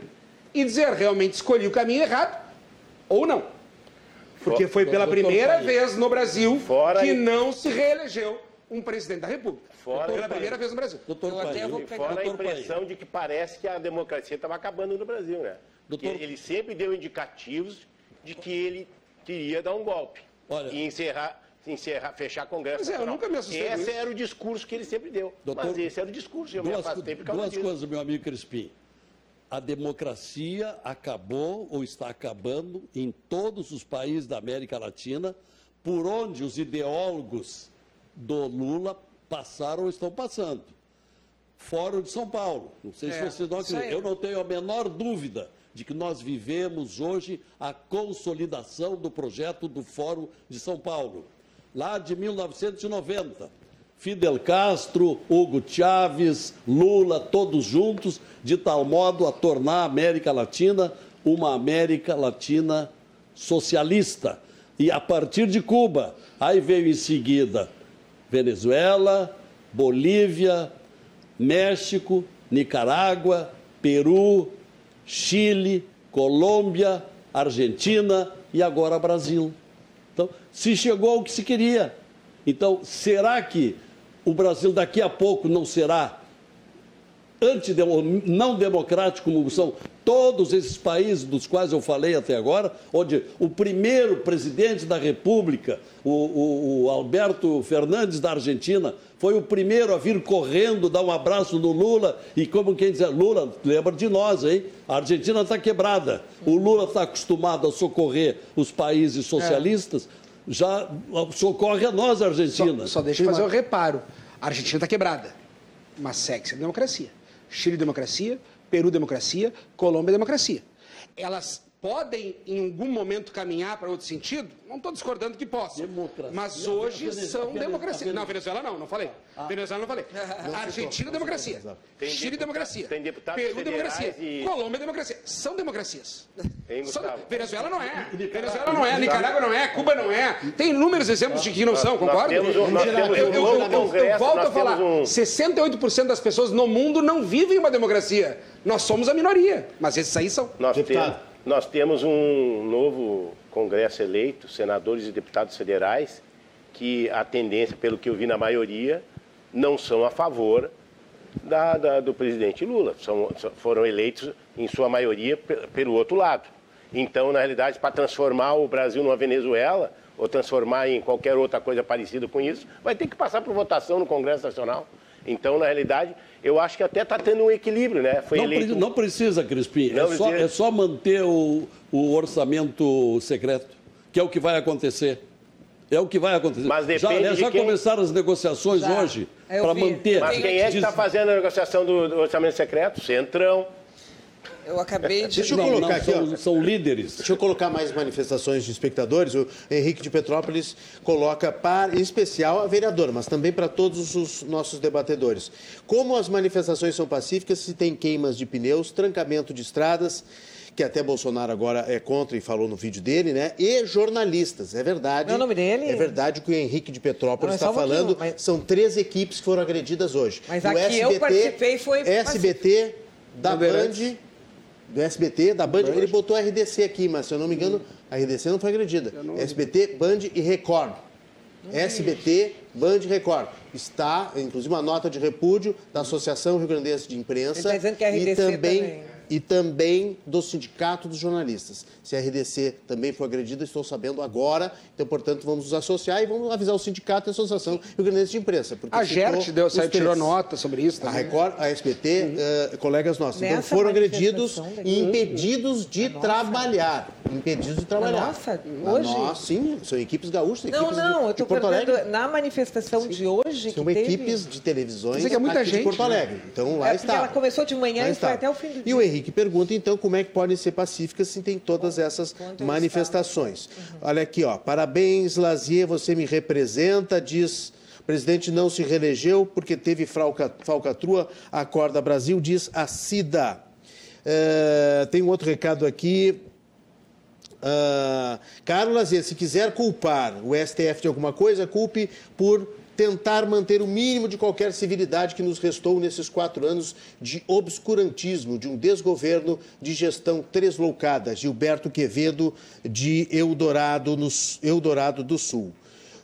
e dizer realmente escolhi o caminho errado ou não. Porque foi pela primeira vez no Brasil Fora que não se reelegeu um presidente da República. Fora pela primeira vez no Brasil. Doutor Eu até vou pegar- fora a impressão de que parece que a democracia estava acabando no Brasil, né? Doutor- ele sempre deu indicativos de que ele queria dar um golpe. Olha- E encerrar, encerrar, fechar Congresso. Pois é, eu nunca me assustei Esse era o discurso que ele sempre deu. Doutor- Mas esse era o discurso, eu me duas, afastei por causa duas disso. coisas, meu amigo Crispim. A democracia acabou ou está acabando em todos os países da América Latina, por onde os ideólogos do Lula passaram ou estão passando. Fórum de São Paulo. Não sei se É, vocês não acreditam. Eu não tenho a menor dúvida de que nós vivemos hoje a consolidação do projeto do Fórum de São Paulo. Lá de 1990. Fidel Castro, Hugo Chávez, Lula, todos juntos, de tal modo a tornar a América Latina uma América Latina socialista. E a partir de Cuba, aí veio em seguida Venezuela, Bolívia, México, Nicarágua, Peru, Chile, Colômbia, Argentina e agora Brasil. Então, se chegou ao que se queria. Então, será que o Brasil daqui a pouco não será não democrático como são todos esses países dos quais eu falei até agora, onde o primeiro presidente da República, o, o, o, Alberto Fernandes da Argentina, foi o primeiro a vir correndo, dar um abraço no Lula, e como quem diz, Lula, lembra de nós, hein? A Argentina está quebrada. O Lula está acostumado a socorrer os países socialistas, é. já socorre a nós, a Argentina. Só, só deixa eu fazer um reparo. A Argentina está quebrada, mas segue sendo democracia. Chile democracia, Peru democracia, Colômbia democracia. Elas podem, em algum momento, caminhar para outro sentido? Não estou discordando que possam. Democracia. Mas hoje são democracia. Não, Venezuela não, não falei. Ah. Venezuela não falei. Argentina democracia. Tem Chile democracia. Tem deputados Peru democracia. E... Colômbia democracia. São democracias. Tem, são... Venezuela não é. Venezuela não é. Nicarágua não é. Cuba não é. Tem inúmeros exemplos de que não são, concorda? Eu, eu volto a falar. 68% das pessoas no mundo não vivem uma democracia. Nós somos a minoria, mas esses aí são. Nós temos, nós temos um novo Congresso eleito, senadores e deputados federais, que a tendência, pelo que eu vi na maioria, não são a favor da, da, do presidente Lula. São, foram eleitos, em sua maioria, pelo outro lado. Então, na realidade, para transformar o Brasil numa Venezuela, ou transformar em qualquer outra coisa parecida com isso, vai ter que passar por votação no Congresso Nacional. Então, na realidade, eu acho que até está tendo um equilíbrio, né? Foi não, eleito... não precisa, Crispim. Não é, Só, é só manter o, o orçamento secreto, que é o que vai acontecer. É o que vai acontecer. Mas depende já, de já quem... começaram as negociações já. hoje para manter. Mas quem é que está fazendo a negociação do, do orçamento secreto? Centrão. Eu acabei de. Deixa eu colocar não, aqui. São, são, líderes. Deixa eu colocar mais manifestações de espectadores. O Henrique de Petrópolis coloca, para, em especial, a vereadora, mas também para todos os nossos debatedores. Como as manifestações são pacíficas, se tem queimas de pneus, trancamento de estradas que até Bolsonaro agora é contra e falou no vídeo dele, né? E jornalistas, é verdade. Não é o nome dele? É verdade que o Henrique de Petrópolis está falando. Mas... São três equipes que foram agredidas hoje. Mas aqui SBT, eu participei foi SBT, da Band do SBT, da Band, ele botou RDC aqui, mas se eu não me engano, a RDC não foi agredida. SBT, Band e Record. SBT, Band e Record. Está, inclusive, uma nota de repúdio da Associação Rio Grandense de Imprensa. Ele está dizendo que a RDC e também, também e também do Sindicato dos Jornalistas. Se a RDC também foi agredida, estou sabendo agora. Então, portanto, vamos nos associar e vamos avisar o Sindicato e a Associação Rio Grande de Imprensa. a GERT deu, saiu, tirou nota sobre isso. Também. A Record, a SBT, uhum. uh, colegas nossos. Então, Nessa então, foram agredidos e impedidos de Nossa. trabalhar. Impedidos de trabalhar. Nossa, hoje? Nossa, sim, são equipes gaúchas. Não, equipes não, de, eu estou perguntando, na manifestação sim. de hoje. São equipes de televisões é muita gente, de Porto Alegre. Né? Então, lá é está. Ela começou de manhã e foi até o fim do dia. E o Henrique pergunta, então, como é que podem ser pacíficas se tem todas essas manifestações. Uhum. Olha aqui, ó. Parabéns, Lazier, você me representa, diz. O presidente não se reelegeu porque teve falcatrua. Acorda Brasil, diz a Cida. É, tem um outro recado aqui. Uh, Carlos Lazier, se quiser culpar o STF de alguma coisa, culpe por tentar manter o mínimo de qualquer civilidade que nos restou nesses quatro anos de obscurantismo, de um desgoverno de gestão tresloucada. Gilberto Quevedo, de Eldorado, no, Eldorado do Sul.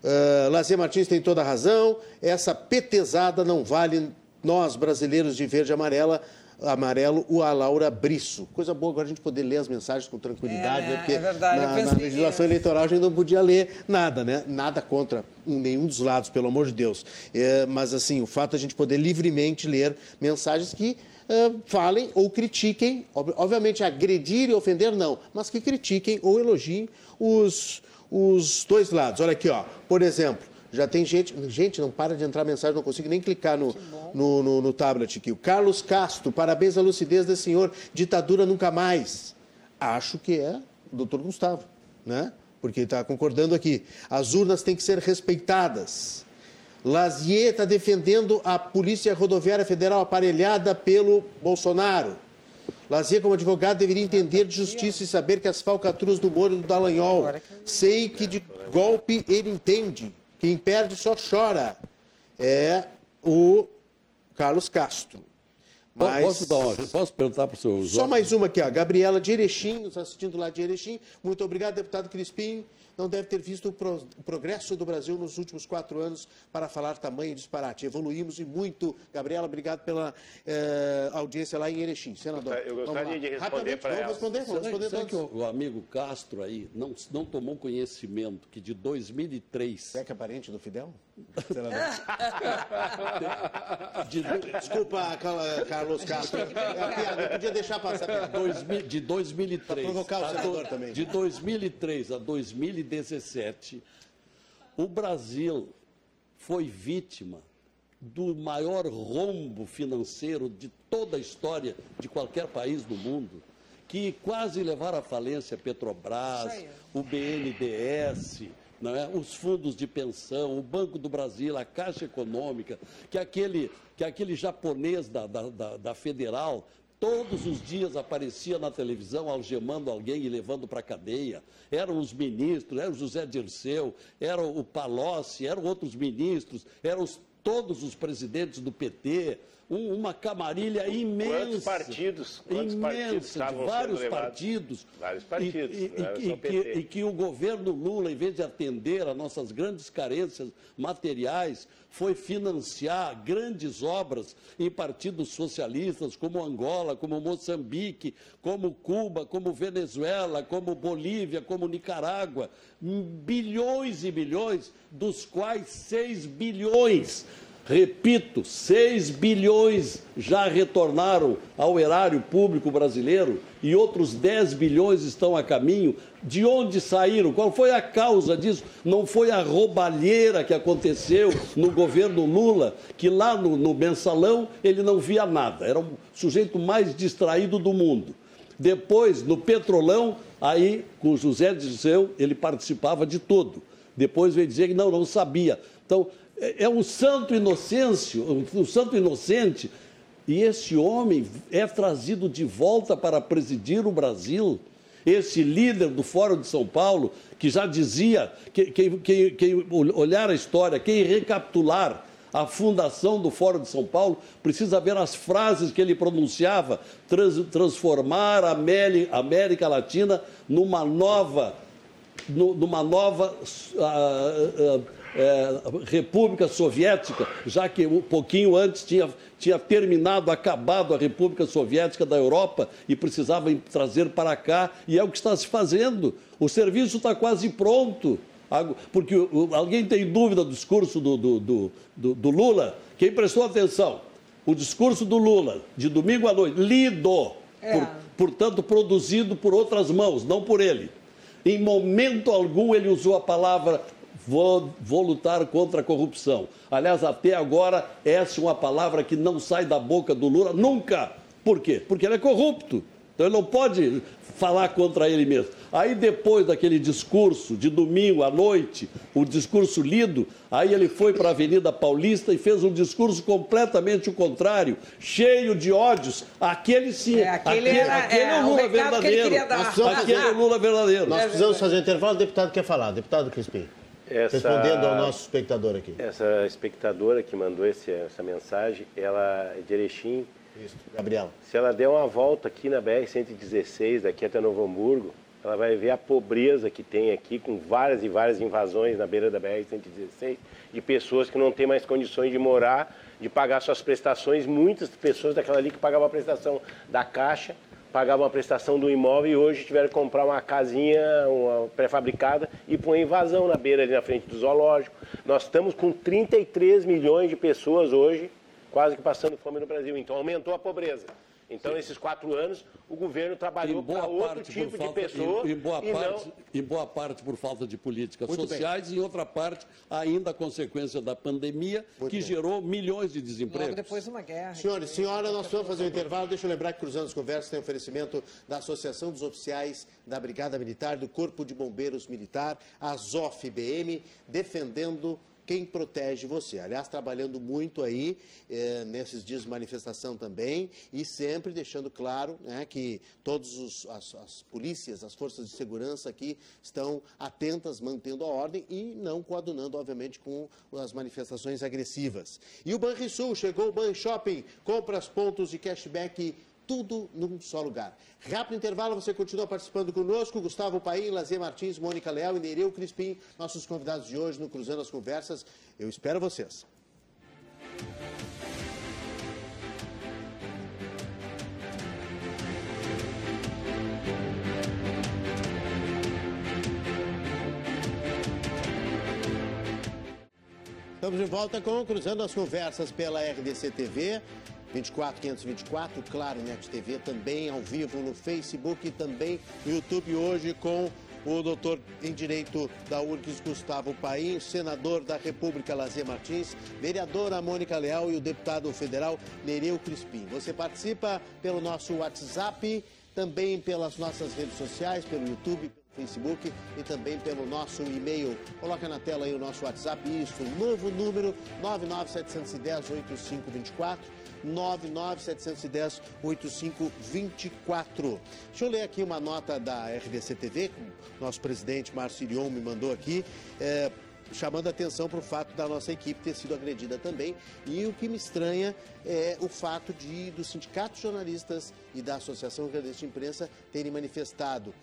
Uh, Lazer Martins tem toda a razão, essa petezada não vale nós, brasileiros de verde e amarela, amarelo, o a Laura Brisso. Coisa boa agora a gente poder ler as mensagens com tranquilidade, é, né? Porque é verdade, na, na legislação eleitoral a gente não podia ler nada, né? Nada contra nenhum dos lados, pelo amor de Deus. É, mas, assim, o fato de a gente poder livremente ler mensagens que uh, falem ou critiquem, obviamente agredir e ofender não, mas que critiquem ou elogiem os, os dois lados. Olha aqui, ó. Por exemplo, já tem gente. Gente, não para de entrar mensagem, não consigo nem clicar no, no, no, no, tablet aqui. O Carlos Castro, parabéns à lucidez desse senhor. Ditadura nunca mais. Acho que é o doutor Gustavo, né? Porque está concordando aqui. As urnas têm que ser respeitadas. Lazier está defendendo a Polícia Rodoviária Federal aparelhada pelo Bolsonaro. Lazier, como advogado, deveria entender de justiça e saber que as falcatruas do Moro e do Dallagnol. Sei que de golpe ele entende. Quem perde só chora. É o Carlos Castro. Mas... Posso, dar uma, posso perguntar para o senhor? Só mais uma aqui, ó. Gabriela de Erechim, nos assistindo lá de Erechim. Muito obrigado, deputado Crispim. Não deve ter visto o, pro, o progresso do Brasil nos últimos quatro anos para falar tamanho disparate. Evoluímos e muito. Gabriela, obrigado pela eh, audiência lá em Erechim. Senador. Eu gostaria de responder para ela. Vamos responder, vamos Será, responder será que o, amigo Castro aí não, não tomou conhecimento que de 2003... Você é que é parente do Fidel? [LAUGHS] Senador. De, Desculpa, Carlos Castro. [LAUGHS] É eu podia deixar passar de 2003 Pra provocar o a senador também. de 2003 a 2017 o Brasil foi vítima do maior rombo financeiro de toda a história de qualquer país do mundo que quase levaram à falência a Petrobras, o BNDES, não é? os fundos de pensão, o Banco do Brasil, a Caixa Econômica, que aquele, que aquele japonês da, da, da- da Federal todos os dias aparecia na televisão algemando alguém e levando para a cadeia. Eram os ministros, era o José Dirceu, era o Palocci, eram outros ministros, eram os- todos os presidentes do PT, um- uma camarilha imensa. Quantos partidos? Quantos partidos imensa, de estavam vários partidos. Vários partidos, E, e- e- que, e que o governo Lula, em vez de atender às nossas grandes carências materiais, foi financiar grandes obras em partidos socialistas, como Angola, como Moçambique, como Cuba, como Venezuela, como Bolívia, como Nicarágua. Bilhões e bilhões, dos quais 6 bilhões Repito, 6 bilhões já retornaram ao erário público brasileiro e outros 10 bilhões estão a caminho. De onde saíram? Qual foi a causa disso? Não foi a roubalheira que aconteceu no governo Lula, que lá no, no mensalão ele não via nada, era o sujeito mais distraído do mundo. Depois, no Petrolão, aí com José Dirceu, ele participava de tudo. Depois veio dizer que não, não sabia. Então, é é um santo inocêncio, um, santo inocente, e esse homem é trazido de volta para presidir o Brasil. Esse líder do Fórum de São Paulo, que já dizia, que- quem, olhar a história, quem recapitular a fundação do Fórum de São Paulo, precisa ver as frases que ele pronunciava, trans- transformar a América Latina numa nova nu- numa nova ah, ah, eh, República Soviética, já que um pouquinho antes tinha, tinha terminado, acabado a República Soviética da Europa e precisava trazer para cá, e é o que está se fazendo. O serviço está quase pronto. Porque alguém tem dúvida do discurso do, do, do, do- do Lula? Quem prestou atenção? O discurso do Lula, de domingo à noite, lido, É. por- portanto, produzido por outras mãos, não por ele. Em momento algum ele usou a palavra vou, vou lutar contra a corrupção. Aliás, até agora, essa é uma palavra que não sai da boca do Lula nunca. Por quê? Porque ele é corrupto. Então ele não pode falar contra ele mesmo. Aí depois daquele discurso de domingo à noite, o discurso lido, aí ele foi para a Avenida Paulista e fez um discurso completamente o contrário, cheio de ódios. Aquele sim, É, aquele era- aquele é, é o o Lula que ele verdadeiro. queria dar. Nós precisamos Aquele é o Lula verdadeiro. Nós precisamos fazer um intervalo. O deputado quer falar. Deputado Crispim. Essa- Respondendo ao nosso espectador aqui. Essa espectadora que mandou esse- essa mensagem, ela é de Erechim. Isso, Gabriela. Se ela der uma volta aqui na BR-116, daqui até Novo Hamburgo, ela vai ver a pobreza que tem aqui, com várias e várias invasões na beira da BR-116, de pessoas que não têm mais condições de morar, de pagar suas prestações. Muitas pessoas daquela ali que pagavam a prestação da Caixa, pagavam a prestação do imóvel e hoje tiveram que comprar uma casinha uma pré-fabricada e pôr invasão na beira ali na frente do zoológico. Nós estamos com 33 milhões de pessoas hoje quase que passando fome no Brasil. Então aumentou a pobreza. Então, nesses quatro anos, o governo trabalhou para outro tipo por de falta, pessoa. em, em boa e parte, não... em boa parte por falta de políticas Muito bem. sociais e em outra parte ainda a consequência da pandemia Muito que bem. gerou milhões de Logo desempregos. depois uma guerra. Senhores, senhora, nós vamos fazer um intervalo. Deixa eu lembrar que Cruzando as Conversas tem oferecimento da Associação dos Oficiais da Brigada Militar, do Corpo de Bombeiros Militar, a ZOF-BM, defendendo quem protege você. Aliás, trabalhando muito aí eh, nesses dias de manifestação também e sempre deixando claro né, que todas as, as polícias, as forças de segurança aqui estão atentas, mantendo a ordem e não coadunando, obviamente, com as manifestações agressivas. E o Banrisul chegou o Ban Shopping, compras, pontos de cashback tudo num só lugar. Rápido intervalo, você continua participando conosco. Gustavo Paim, Lazer Martins, Mônica Leal e Nereu Crispim, nossos convidados de hoje no Cruzando as Conversas. Eu espero vocês. Estamos de volta com Cruzando as Conversas pela RDC TV. 24 524, claro, Net TV também ao vivo no Facebook e também no YouTube hoje com o doutor em Direito da URGS, Gustavo Paim, senador da República, Lazer Martins, vereadora Mônica Leal e o deputado federal Nereu Crispim. Você participa pelo nosso WhatsApp, também pelas nossas redes sociais, pelo YouTube, pelo Facebook e também pelo nosso e-mail. Coloca na tela aí o nosso WhatsApp, isso, novo número 99710 8524 99710-8524. Deixa eu ler aqui uma nota da RDC TV, que o nosso presidente Márcio Irion me mandou aqui. É, chamando a atenção para o fato da nossa equipe ter sido agredida também. E o que me estranha é o fato de dos sindicatos jornalistas e da Associação Jornalista de Imprensa terem manifestado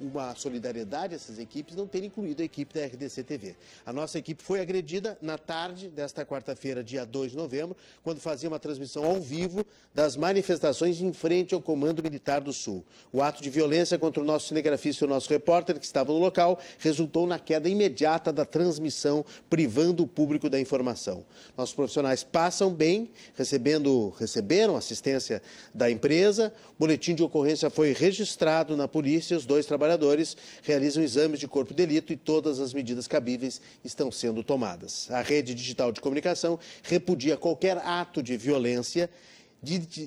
uma solidariedade a essas equipes, não terem incluído a equipe da RDC TV. A nossa equipe foi agredida na tarde desta quarta-feira, dia 2 de novembro, quando fazia uma transmissão ao vivo das manifestações em frente ao Comando Militar do Sul. O ato de violência contra o nosso cinegrafista e o nosso repórter, que estava no local, resultou na queda imediata da transmissão, privando o público da informação. Nossos profissionais passam bem, recebendo, receberam assistência da empresa. O boletim de ocorrência foi registrado na polícia polícia, os dois trabalhadores realizam exames de corpo de delito e todas as medidas cabíveis estão sendo tomadas. A rede digital de comunicação repudia qualquer ato de violência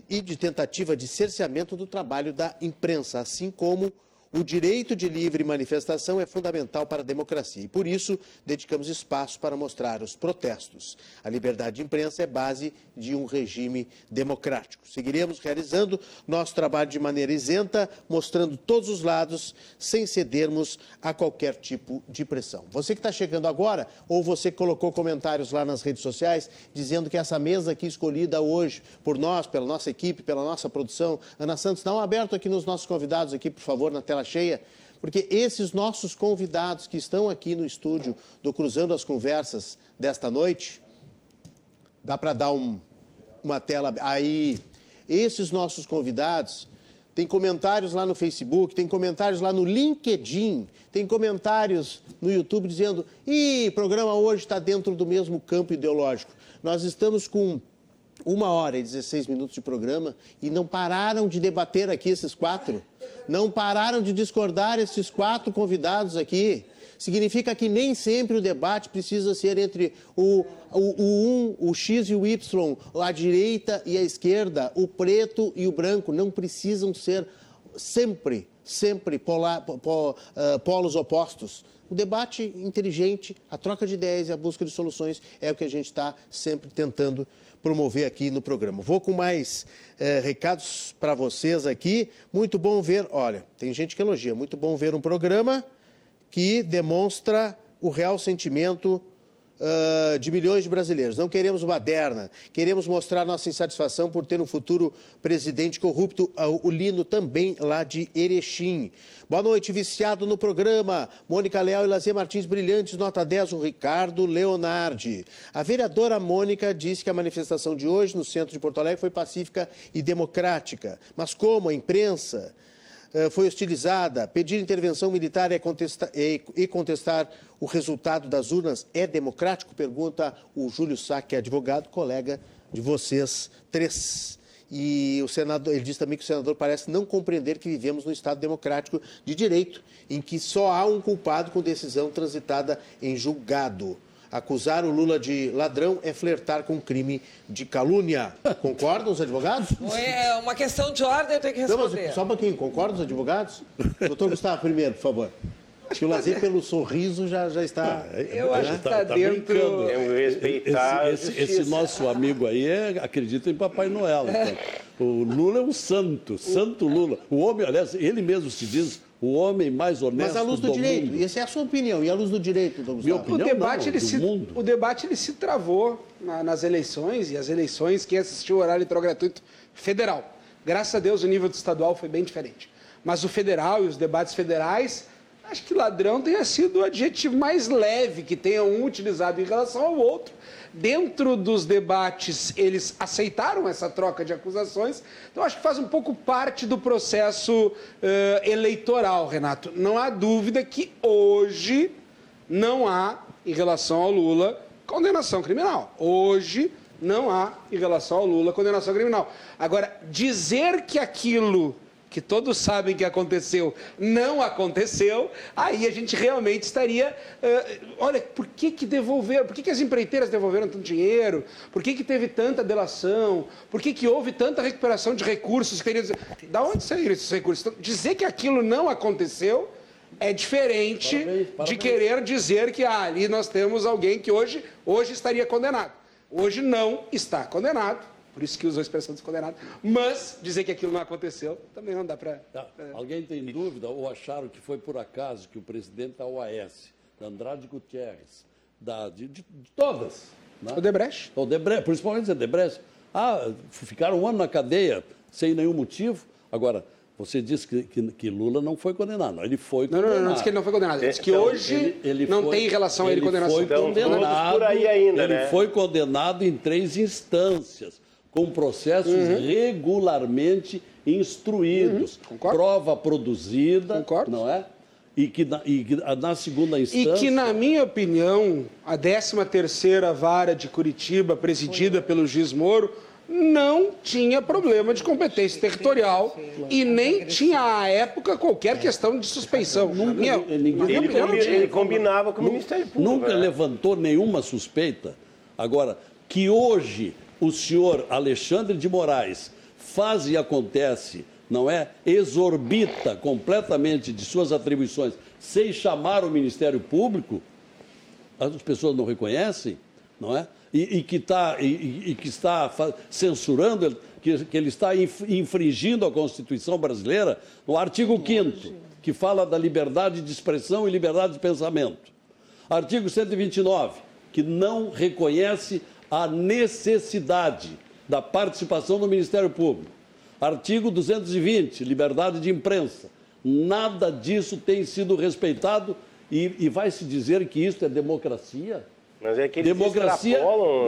e de, tentativa de cerceamento do trabalho da imprensa, assim como o direito de livre manifestação é fundamental para a democracia e, por isso, dedicamos espaço para mostrar os protestos. A liberdade de imprensa é base de um regime democrático. Seguiremos realizando nosso trabalho de maneira isenta, mostrando todos os lados, sem cedermos a qualquer tipo de pressão. Você que está chegando agora, ou você que colocou comentários lá nas redes sociais, dizendo que essa mesa aqui escolhida hoje por nós, pela nossa equipe, pela nossa produção, Ana Santos, dá um aberto aqui nos nossos convidados aqui, por favor, na tela cheia, porque esses nossos convidados que estão aqui no estúdio do Cruzando as Conversas desta noite, dá para dar um, uma tela aí. Esses nossos convidados tem comentários lá no Facebook, tem comentários lá no LinkedIn, tem comentários no YouTube dizendo: o programa hoje está dentro do mesmo campo ideológico. Nós estamos com uma hora e 16 minutos de programa e não pararam de debater aqui esses quatro. Não pararam de discordar esses quatro convidados aqui. Significa que nem sempre o debate precisa ser entre o, o, o 1, o X e o Y, a direita e a esquerda, o preto e o branco. Não precisam ser sempre, sempre polar, uh, polos opostos. O debate inteligente, a troca de ideias e a busca de soluções é o que a gente está sempre tentando promover aqui no programa. Vou com mais é, recados para vocês aqui. Muito bom ver, olha, tem gente que elogia, muito bom ver um programa que demonstra o real sentimento uh, de milhões de brasileiros. Não queremos baderna, queremos mostrar nossa insatisfação por ter um futuro presidente corrupto, uh, o Lino também lá de Erechim. Boa noite, viciado no programa. Mônica Leal e Lazer Martins Brilhantes, nota 10, o Ricardo Leonardi. A vereadora Mônica disse que a manifestação de hoje no centro de Porto Alegre foi pacífica e democrática. Mas como a imprensa foi hostilizada. Pedir intervenção militar é contestar, é, e contestar o resultado das urnas é democrático? Pergunta o Júlio Sá, que é advogado, colega de vocês três. E o senador, ele diz também que o senador parece não compreender que vivemos num Estado democrático de direito, em que só há um culpado com decisão transitada em julgado. Acusar o Lula de ladrão é flertar com crime de calúnia. Concordam os advogados? É uma questão de ordem, eu tenho que responder. Não, mas só um pouquinho, concordam os advogados? Doutor Gustavo, primeiro, por favor. Acho que o Lazier, pelo sorriso, já, já está. Eu acho que está dentro. brincando. Temos que respeitar Esse, esse- esse nosso amigo aí é- acredita em Papai Noel. então. [LAUGHS] O Lula é um santo, santo Lula. O homem, aliás, ele mesmo se diz o homem mais honesto Mas à luz do, do direito. mundo. Essa é a sua opinião. E à luz do direito, Dom Minha Gustavo? O opinião debate, não, ele do se, mundo. o debate ele se travou na- nas eleições, e as eleições, quem assistiu o horário eleitoral gratuito federal. Graças a Deus, o nível do estadual foi bem diferente. Mas o federal e os debates federais, acho que ladrão tenha sido o adjetivo mais leve que tenha um utilizado em relação ao outro. Dentro dos debates, eles aceitaram essa troca de acusações. Então, acho que faz um pouco parte do processo eh, eleitoral, Renato. Não há dúvida que hoje não há, em relação ao Lula, condenação criminal. Hoje, não há, em relação ao Lula, condenação criminal. Agora, dizer que aquilo que todos sabem que aconteceu não aconteceu, aí a gente realmente estaria. eh, olha, por que, que devolveram? Por que, que as empreiteiras devolveram tanto dinheiro? Por que, que teve tanta delação? Por que, que houve tanta recuperação de recursos? Que teriam- Da onde saíram esses recursos? Então, dizer que aquilo não aconteceu é diferente Parabéns, de parabéns. querer dizer que ah, ali nós temos alguém que hoje, hoje estaria condenado. Hoje não está condenado, por isso que usou a expressão descondenado, mas dizer que aquilo não aconteceu também não dá para. Tá. Alguém tem dúvida ou acharam que foi por acaso que o presidente da OAS, da Andrade Gutierrez, da, de, de- de todas, né? O Debrecht? O Debrecht, principalmente o Debrecht, ah, ficaram um ano na cadeia sem nenhum motivo. Agora, você disse que, que, que Lula não foi condenado. Ele foi Não, não, condenado. não, não disse que ele não foi condenado. Ele disse que Então, hoje Ele- ele não foi- tem relação a ele ele condenação. Foi Então, condenado, por aí ainda, ele né? foi condenado em três instâncias, com processos regularmente instruídos. Concordo. Prova produzida, Concordo. não é? E que na, e que na segunda instância... E que, na minha opinião, a 13ª Vara de Curitiba, presidida pelo juiz Moro, não tinha problema de competência territorial e nem tinha, à época, qualquer questão de suspeição. Minha, minha Ele, ele combinava com o Ministério Público. Nunca né? levantou nenhuma suspeita. Agora, que hoje o senhor Alexandre de Moraes faz e acontece, não é? Exorbita completamente de suas atribuições sem chamar o Ministério Público, as pessoas não reconhecem, não é? E, e que, tá, e- e, que está censurando, que, que ele está inf- infringindo a Constituição brasileira no artigo 5 que fala da liberdade de expressão e liberdade de pensamento. Artigo 129, que não reconhece a necessidade da participação do Ministério Público. Artigo 220, liberdade de imprensa. Nada disso tem sido respeitado e, e vai se dizer que isso é democracia? Mas é que eles democracia,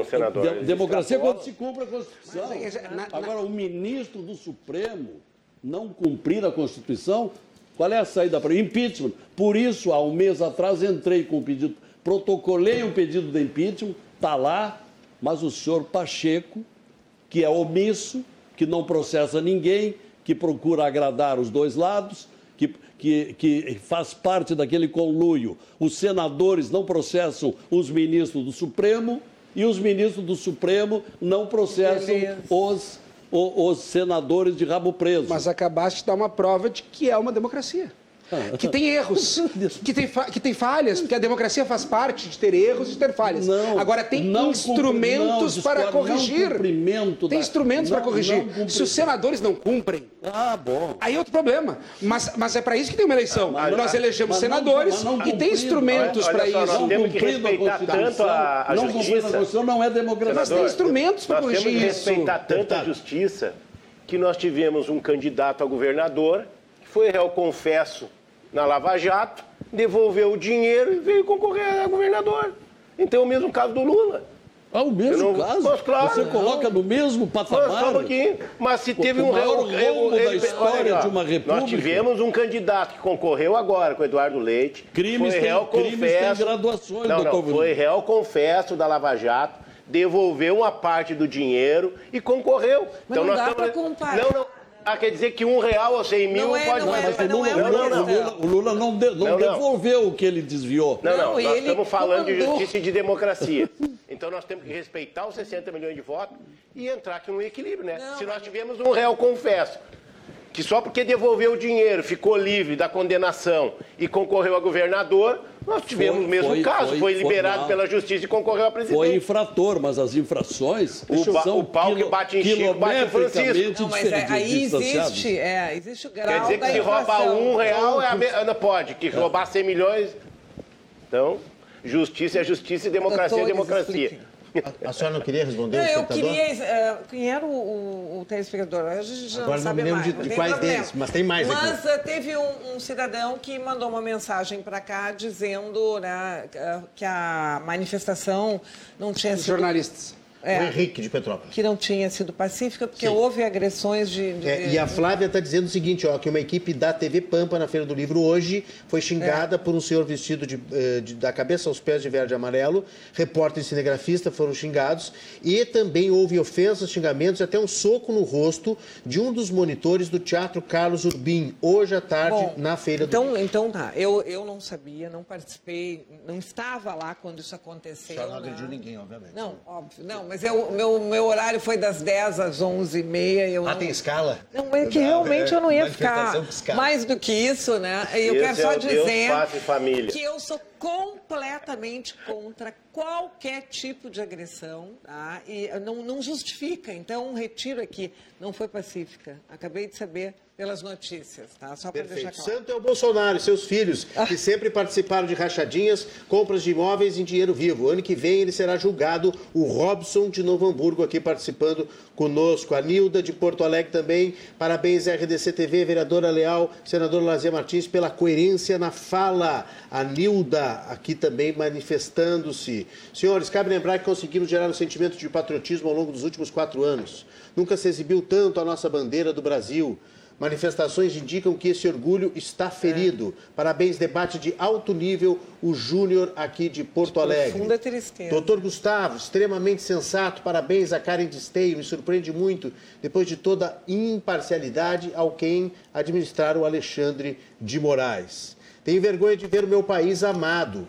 senador. de- democracia é extrapolam. quando se cumpre a Constituição. Mas é que, na- na- Agora, o ministro do Supremo não cumprir a Constituição, qual é a saída para impeachment? Por isso, há um mês atrás, entrei com o pedido, protocolei um pedido de impeachment, está lá, mas o senhor Pacheco, que é omisso, que não processa ninguém, que procura agradar os dois lados, que, que, que faz parte daquele conluio. Os senadores não processam os ministros do Supremo e os ministros do Supremo não processam os, o- os senadores de rabo preso. Mas acabaste de dar uma prova de que é uma democracia. Que tem erros, [LAUGHS] que tem, que tem falhas, porque a democracia faz parte de ter erros e de ter falhas. Não, Agora, tem não instrumentos não, para não corrigir. tem da- instrumentos para não- corrigir. não Se os senadores não cumprem, Ah, bom. aí é outro problema. Mas, mas é para isso que tem uma eleição. Mas- Nós elegemos mas não- senadores mas não e tem instrumentos para isso. nós que cumprindo a Constituição, tanto a- a não cumprindo a Constituição não é democracia. Mas tem instrumentos para nós corrigir temos que isso. respeitar tanto a justiça que nós tivemos um candidato a governador que foi réu confesso na Lava Jato, devolveu o dinheiro e veio concorrer a governador. Então é o mesmo caso do Lula. Ah, o mesmo não- caso? Mas claro, Você não. coloca no mesmo Mas, patamar? um pouquinho. Mas se Pô, teve o um maior réu- rombo da história de uma república. Nós tivemos um candidato que concorreu agora com o Eduardo Leite. Crimes foi réu crimes confesso. graduações, não, doutor não. Foi réu confesso da Lava Jato, devolveu uma parte do dinheiro e concorreu. Mas não dá pra comparar. Não, não. Ah, quer dizer que um real ou cem mil Não é, pode não é, Mas o não Lula, é o uma Lula- questão. o Lula- não, de- não Não, não. devolveu o que ele desviou. Não, não, Não, nós ele estamos falando de comandou. justiça e de democracia. Então nós temos que respeitar os 60 milhões de votos e entrar aqui num equilíbrio, né? Não, Se nós tivermos um réu confesso que só porque devolveu o dinheiro, ficou livre da condenação e concorreu a governador, nós tivemos Foi- o mesmo foi- caso, foi- foi, liberado pela justiça e concorreu a presidente. Foi infrator, mas as infrações O ba- são o pau que bate em Chico, bate em Francisco. Não, mas é, aí existe, é, existe o grau Quer dizer que se rouba infração. um real, é a me... não pode. Que roubar 100 milhões. Então, justiça é justiça e democracia é democracia. A, a senhora não queria responder Não, o eu queria. eh, quem era o, o, o telespectador? A gente já Agora não não sabe me lembro mais. de- de quais problema. deles, mas tem mais aqui. Mas eh, teve um, um cidadão que mandou uma mensagem para cá dizendo né, que a manifestação não tinha Os sido. jornalistas. É, O Henrique de Petrópolis. que não tinha sido pacífica, porque Sim. houve agressões de. de- É, e a Flávia está dizendo o seguinte, ó, que uma equipe da TV Pampa na Feira do Livro hoje foi xingada É. por um senhor vestido de, eh, de- da cabeça aos pés de verde e amarelo, repórter e cinegrafista foram xingados e também houve ofensas, xingamentos e até um soco no rosto de um dos monitores do Teatro Carlos Urbim, hoje à tarde Bom, na Feira do então, Livro. Então tá, eu, eu não sabia, não participei, não estava lá quando isso aconteceu. Senhora não né? agrediu ninguém, obviamente. Não, óbvio. Não, mas eu, meu, meu horário foi das 10 às 11h30. Eu Ah, não... tem escala? Não, é que realmente eu não ia ficar mais do que isso, né? E Eu Esse quero é só Deus, dizer e que eu sou completamente contra qualquer tipo de agressão, tá? E não, não justifica. Então, retiro aqui. Não foi pacífica. Acabei de saber pelas notícias, tá? Só para deixar claro. Santo é o Bolsonaro e seus filhos, que sempre participaram de rachadinhas, compras de imóveis em dinheiro vivo. Ano que vem ele será julgado, o Robson de Novo Hamburgo aqui participando conosco. A Nilda de Porto Alegre também. Parabéns, RDC TV, vereadora Leal, senador Lazer Martins, pela coerência na fala. A Nilda aqui também manifestando-se. Senhores, cabe lembrar que conseguimos gerar um sentimento de patriotismo ao longo dos últimos quatro anos. Nunca se exibiu tanto a nossa bandeira do Brasil. Manifestações indicam que esse orgulho está ferido. Parabéns, debate de alto nível, o Júnior aqui de Porto Alegre. Profunda tristeza. Doutor Gustavo, extremamente sensato, parabéns a Karen Disteio, me surpreende muito, depois de toda imparcialidade ao quem administrar o Alexandre de Moraes. Tenho vergonha de ver o meu país amado.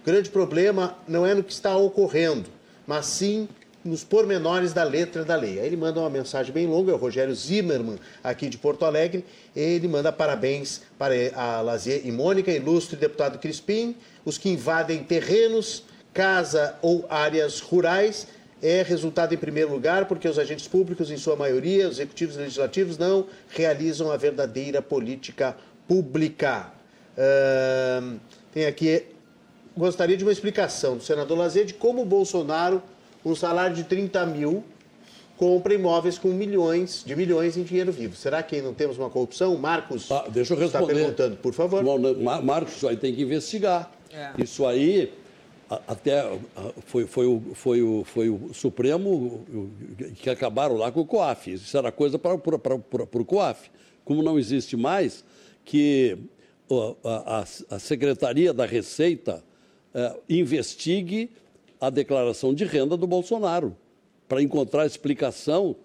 O grande problema não é no que está ocorrendo, mas sim nos pormenores da letra da lei. Aí ele manda uma mensagem bem longa, é o Rogério Zimmermann, aqui de Porto Alegre. Ele manda parabéns para a Lazier e Mônica, ilustre deputado Crispim, os que invadem terrenos, casa ou áreas rurais. É resultado em primeiro lugar porque os agentes públicos, em sua maioria, os executivos e legislativos, não realizam a verdadeira política pública. Ahn, tem aqui gostaria de uma explicação do senador Lazer de como o Bolsonaro, um salário de 30 mil, compra imóveis com milhões, de milhões em dinheiro vivo. Será que não temos uma corrupção? Marcos Ah, deixa eu está responder. perguntando, por favor. Bom, Mar- Marcos, isso aí tem que investigar. É. Isso aí, até foi, foi, o, foi, o, foi o Supremo que acabaram lá com o COAF. Isso era coisa para, para, para, para o COAF. Como não existe mais, que a, a- a Secretaria da Receita eh, investigue a declaração de renda do Bolsonaro, para encontrar explicação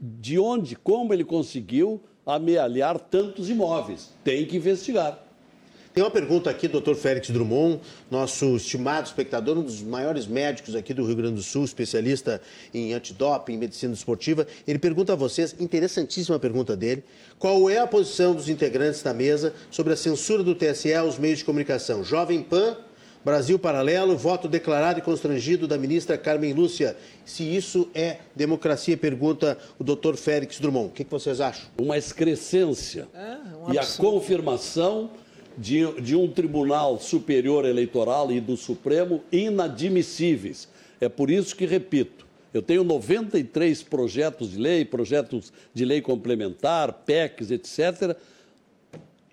de onde, como ele conseguiu amealhar tantos imóveis. Tem que investigar. Tem uma pergunta aqui, doutor Félix Drummond, nosso estimado espectador, um dos maiores médicos aqui do Rio Grande do Sul, especialista em antidoping, medicina esportiva. Ele pergunta a vocês, interessantíssima pergunta dele, qual é a posição dos integrantes da mesa sobre a censura do TSE aos meios de comunicação? Jovem Pan, Brasil Paralelo, voto declarado e constrangido da ministra Carmen Lúcia. Se isso é democracia, pergunta o doutor Félix Drummond. O que, que vocês acham? Uma excrescência É, um e a confirmação de, de um Tribunal Superior Eleitoral e do Supremo inadmissíveis. É por isso que, repito, eu tenho 93 projetos de lei, projetos de lei complementar, PECs, etc.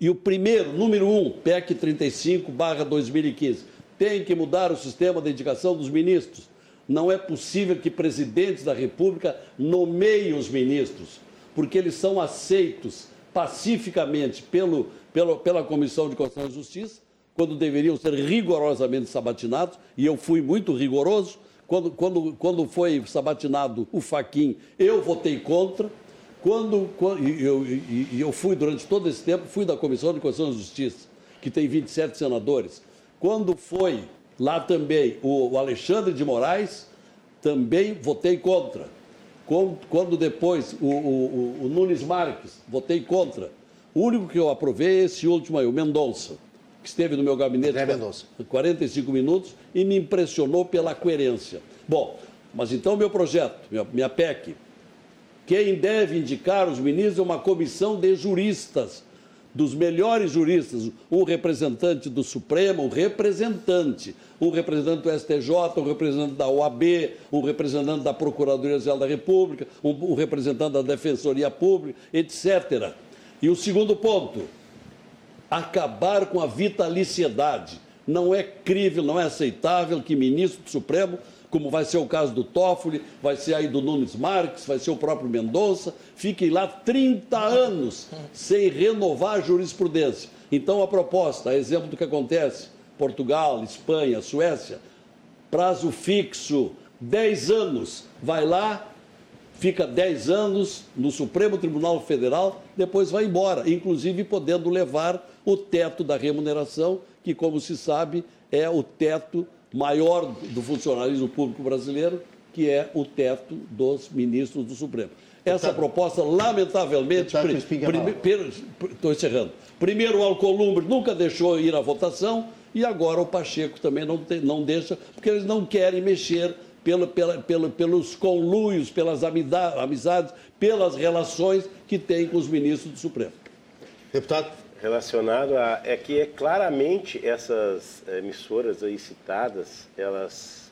E o primeiro, número um, PEC 35, barra 2015, tem que mudar o sistema de indicação dos ministros. Não é possível que presidentes da República nomeiem os ministros, porque eles são aceitos pacificamente pelo, pelo, pela Comissão de Constituição e Justiça, quando deveriam ser rigorosamente sabatinados, e eu fui muito rigoroso. Quando, quando, quando foi sabatinado o Faquim, eu votei contra. Quando, quando e eu, e- eu fui durante todo esse tempo, fui da Comissão de Constituição e Justiça, que tem 27 senadores. Quando foi lá também o, Alexandre de Moraes, também votei contra. Quando, depois o, o, o, Nunes Marques, votei contra. O único que eu aprovei é esse último aí, o Mendonça, que esteve no meu gabinete é 45 minutos e me impressionou pela coerência. Bom, mas então meu projeto, minha, minha PEC, quem deve indicar os ministros é uma comissão de juristas, dos melhores juristas, um representante do Supremo, um representante, um representante do STJ, um representante da OAB, um representante da Procuradoria-Geral da República, um representante da Defensoria Pública, etc. E o segundo ponto, acabar com a vitaliciedade. Não é crível, não é aceitável que ministro do Supremo como vai ser o caso do Toffoli, vai ser aí do Nunes Marques, vai ser o próprio Mendonça, fiquem lá 30 anos sem renovar a jurisprudência. Então, a proposta, a exemplo do que acontece, Portugal, Espanha, Suécia, prazo fixo, 10 anos, vai lá, fica 10 anos no Supremo Tribunal Federal, depois vai embora, inclusive podendo levar o teto da remuneração, que, como se sabe, é o teto maior do funcionalismo público brasileiro, que é o teto dos ministros do Supremo. Essa Deputado, proposta, lamentavelmente, estou encerrando. Primeiro, o Alcolumbre nunca deixou ir à votação e agora o Pacheco também não, te, não deixa, porque eles não querem mexer pelo, pela, pelo, pelos conluios, pelas amizades, pelas relações que tem com os ministros do Supremo. Deputado relacionado a é que é claramente essas emissoras aí citadas, elas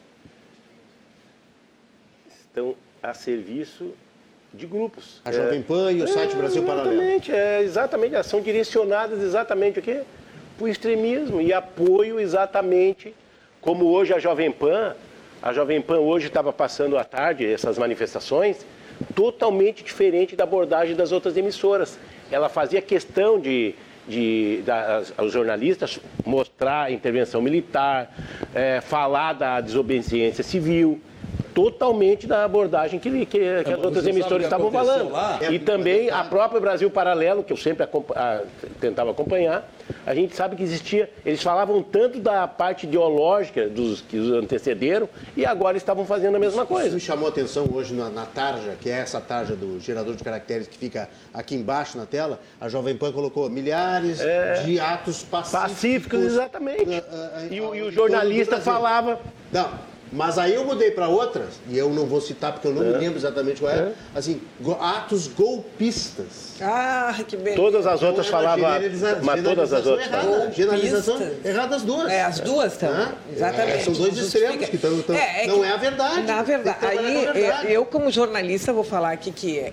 estão a serviço de grupos. A Jovem Pan é, e o site é, Brasil Paralelo. Exatamente, é, exatamente, elas são direcionadas exatamente o quê? Para o extremismo e apoio exatamente como hoje a Jovem Pan, a Jovem Pan hoje estava passando à tarde essas manifestações, totalmente diferente da abordagem das outras emissoras. Ela fazia questão de de, da, aos jornalistas mostrar a intervenção militar, é, falar da desobediência civil, totalmente da abordagem que, que, que é, as outras emissoras estavam falando. Lá? E também a própria Brasil Paralelo, que eu sempre a, tentava acompanhar, a gente sabe que existia, eles falavam tanto da parte ideológica dos que os antecederam e agora estavam fazendo a mesma coisa. Isso me chamou a atenção hoje na, na tarja, que é essa tarja do gerador de caracteres que fica aqui embaixo na tela, a Jovem Pan colocou milhares é, de atos pacíficos. Pacíficos, exatamente. Uh, uh, uh, e, o, e o jornalista falava... Não, mas aí eu mudei para outras, e eu não vou citar porque eu não é. me lembro exatamente qual era, é. assim, atos golpistas. Ah, que beleza. Todas as outras falavam, mas todas as outras errada, Generalização errada as duas. É, as duas estão, é. exatamente. são dois extremos que estão, é, é não é a verdade. Na verdade, aí verdade. eu como jornalista vou falar aqui que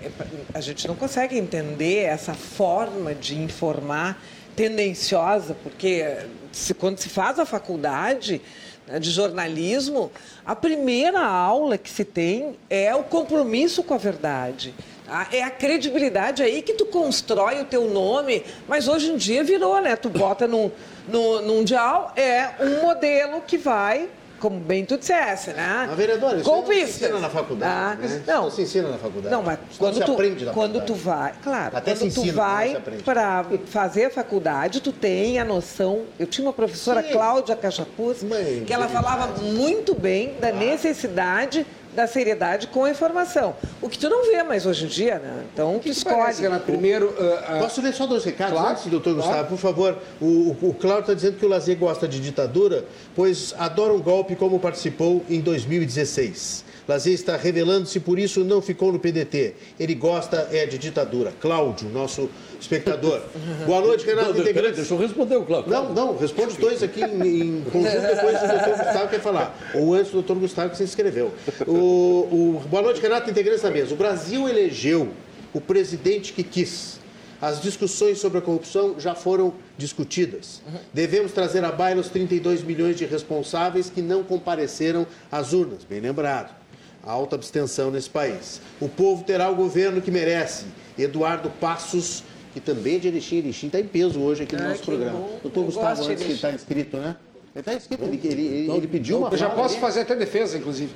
a gente não consegue entender essa forma de informar tendenciosa, porque se, quando se faz a faculdade né, de jornalismo, a primeira aula que se tem é o compromisso com a verdade. Tá? É a credibilidade aí que tu constrói o teu nome, mas hoje em dia virou, né? Tu bota no, no, num dial, é um modelo que vai como bem tu dissesse, né? A vereadora, isso Golpista. se ensina na faculdade, ah, né? Não, não se ensina na faculdade. Não, mas quando, tu, quando tu vai, claro, Até quando tu vai para fazer a faculdade, tu tem a noção. Eu tinha uma professora, Sim. Cláudia Cachapuz, que ela falava muito bem da necessidade da seriedade com a informação. O que tu não vê mais hoje em dia, né? Então, tu escolhe. na primeiro, uh, uh... Posso ler só dois recados claro, antes, doutor claro. Gustavo? Por favor. O, o, o Cláudio está dizendo que o Lazer gosta de ditadura, pois adora um golpe como participou em 2016. Lazer está revelando-se, por isso não ficou no PDT. Ele gosta é de ditadura. Cláudio, nosso espectador. [LAUGHS] Boa noite, Renato não, Integrantes. Deixa eu responder o Cláudio. Não, não, responde os dois aqui em, em conjunto, depois o doutor Gustavo quer falar. Ou antes do doutor Gustavo que se inscreveu. O, o, boa noite, Renato Integrantes da mesa. O Brasil elegeu o presidente que quis. As discussões sobre a corrupção já foram discutidas. Devemos trazer à baila os 32 milhões de responsáveis que não compareceram às urnas, bem lembrado alta abstenção nesse país. O povo terá o governo que merece. Eduardo Passos, que também é de Erechim. Erechim está em peso hoje aqui no ah, nosso programa. Bom. Doutor Gustavo, antes que está inscrito, né? Ele está inscrito, ele, ele, ele, ele pediu uma Eu já posso ali. fazer até defesa, inclusive.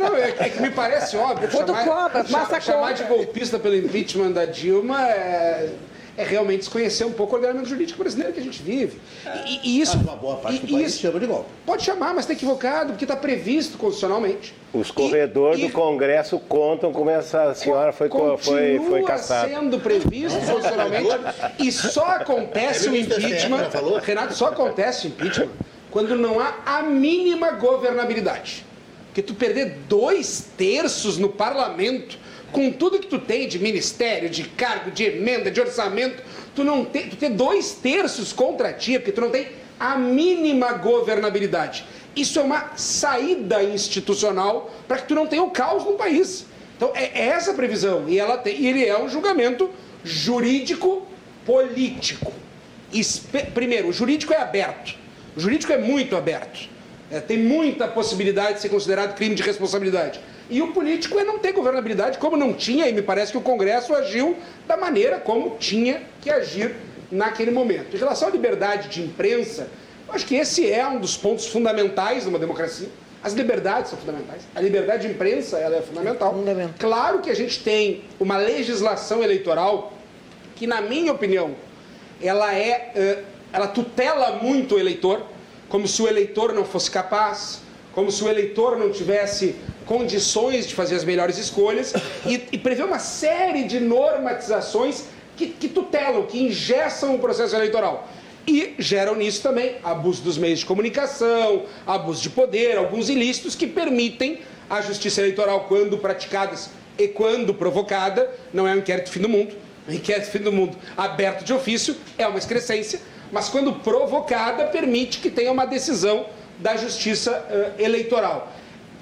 não, é, é, que me parece óbvio. Quando chamar, cobra, passa chamar de golpista pelo impeachment da Dilma é é realmente desconhecer um pouco o ordenamento jurídico brasileiro que a gente vive. E, e isso. Mas uma boa parte do país isso, chama de golpe. Pode chamar, mas está equivocado, porque está previsto constitucionalmente. Os corredores do Congresso contam como essa senhora foi, foi, foi Continua caçada. sendo previsto constitucionalmente e só acontece o impeachment. Renato, só acontece o impeachment quando não há a mínima governabilidade. Porque tu perder dois terços no parlamento, com tudo que tu tem de ministério, de cargo, de emenda, de orçamento, tu não tem, tu ter dois terços contra ti, porque tu não tem a mínima governabilidade. Isso é uma saída institucional para que tu não tenha o caos no país. Então é é essa a previsão e ela tem, e ele é um julgamento jurídico político. Primeiro, o jurídico é aberto. O jurídico é muito aberto. É, tem muita possibilidade de ser considerado crime de responsabilidade. E o político é não ter governabilidade, como não tinha, e me parece que o Congresso agiu da maneira como tinha que agir naquele momento. Em relação à liberdade de imprensa, eu acho que esse é um dos pontos fundamentais de uma democracia. As liberdades são fundamentais. A liberdade de imprensa ela é fundamental. Fundamental. Claro que a gente tem uma legislação eleitoral que, na minha opinião, ela é, eh, ela tutela muito o eleitor, como se o eleitor não fosse capaz, como se o eleitor não tivesse condições de fazer as melhores escolhas e, e prevê uma série de normatizações que, que tutelam, que engessam o processo eleitoral. E geram nisso também abuso dos meios de comunicação, abuso de poder, alguns ilícitos que permitem a justiça eleitoral, quando praticadas e quando provocada, não é um inquérito fim do mundo, o inquérito fim do mundo aberto de ofício é uma excrescência, mas quando provocada, permite que tenha uma decisão da justiça eh, eleitoral.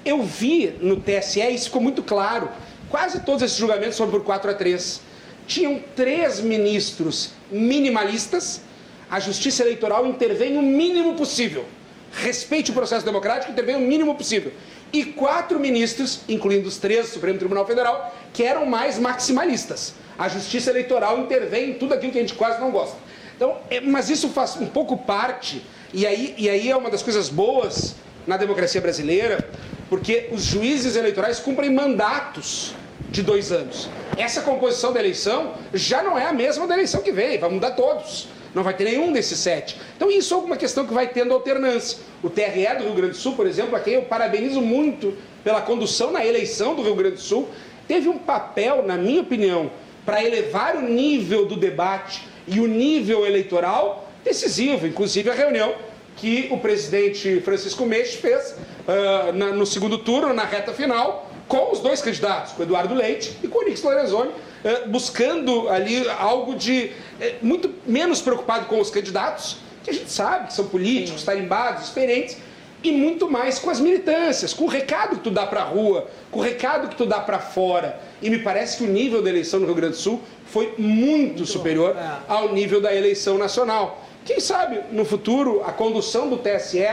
Eu vi no TSE, isso ficou muito claro, quase todos esses julgamentos foram por 4 a 3. Tinham três ministros minimalistas, a justiça eleitoral intervém o mínimo possível. Respeite o processo democrático, intervém o mínimo possível. E quatro ministros, incluindo os três do Supremo Tribunal Federal, que eram mais maximalistas. A justiça eleitoral intervém em tudo aquilo que a gente quase não gosta. Então, é, mas isso faz um pouco parte, e aí, e aí é uma das coisas boas na democracia brasileira, porque os juízes eleitorais cumprem mandatos de dois anos. Essa composição da eleição já não é a mesma da eleição que vem, vai mudar todos. Não vai ter nenhum desses sete. Então, isso é uma questão que vai tendo alternância. O TRE do Rio Grande do Sul, por exemplo, a quem eu parabenizo muito pela condução na eleição do Rio Grande do Sul, teve um papel, na minha opinião, para elevar o nível do debate e o nível eleitoral decisivo, inclusive a reunião que o presidente Francisco Meixo fez ah, na- no segundo turno, na reta final, com os dois candidatos, com Eduardo Leite e com o Nix Lorenzoni, eh, buscando ali algo de eh, muito menos preocupado com os candidatos, que a gente sabe que são políticos, tarimbados, experientes, e muito mais com as militâncias, com o recado que tu dá para a rua, com o recado que tu dá para fora. E me parece que o nível da eleição no Rio Grande do Sul foi muito, superior É. ao nível da eleição nacional. Quem sabe no futuro a condução do TSE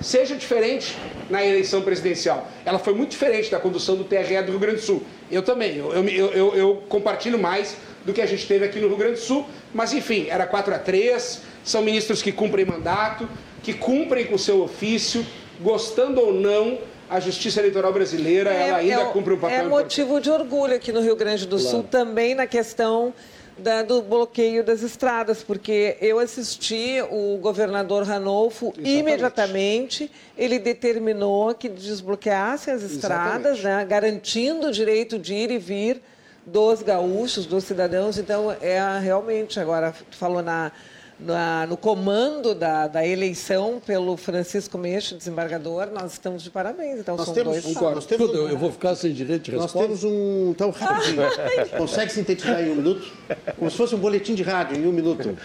seja diferente na eleição presidencial. Ela foi muito diferente da condução do TRE do Rio Grande do Sul. Eu também, eu, eu, eu, eu compartilho mais do que a gente teve aqui no Rio Grande do Sul, mas enfim, era 4 a 3 são ministros que cumprem mandato, que cumprem com o seu ofício, gostando ou não, a Justiça Eleitoral Brasileira, ela ainda o- cumpre um papel É importante. motivo de orgulho aqui no Rio Grande do Sul também na questão da- do bloqueio das estradas, porque eu assisti o governador Ranolfo imediatamente, ele determinou que desbloqueasse as estradas, né, garantindo o direito de ir e vir dos gaúchos, dos cidadãos. Então, é realmente, agora, tu falou na, na- no comando da, da eleição pelo Francisco Meixo, desembargador, nós estamos de parabéns. Então, Nós são temos, dois nós temos, eu, vou ficar sem direito de nós resposta. temos um. Então, rapidinho. [LAUGHS] Consegue sintetizar em um minuto? Como se fosse um boletim de rádio em um minuto.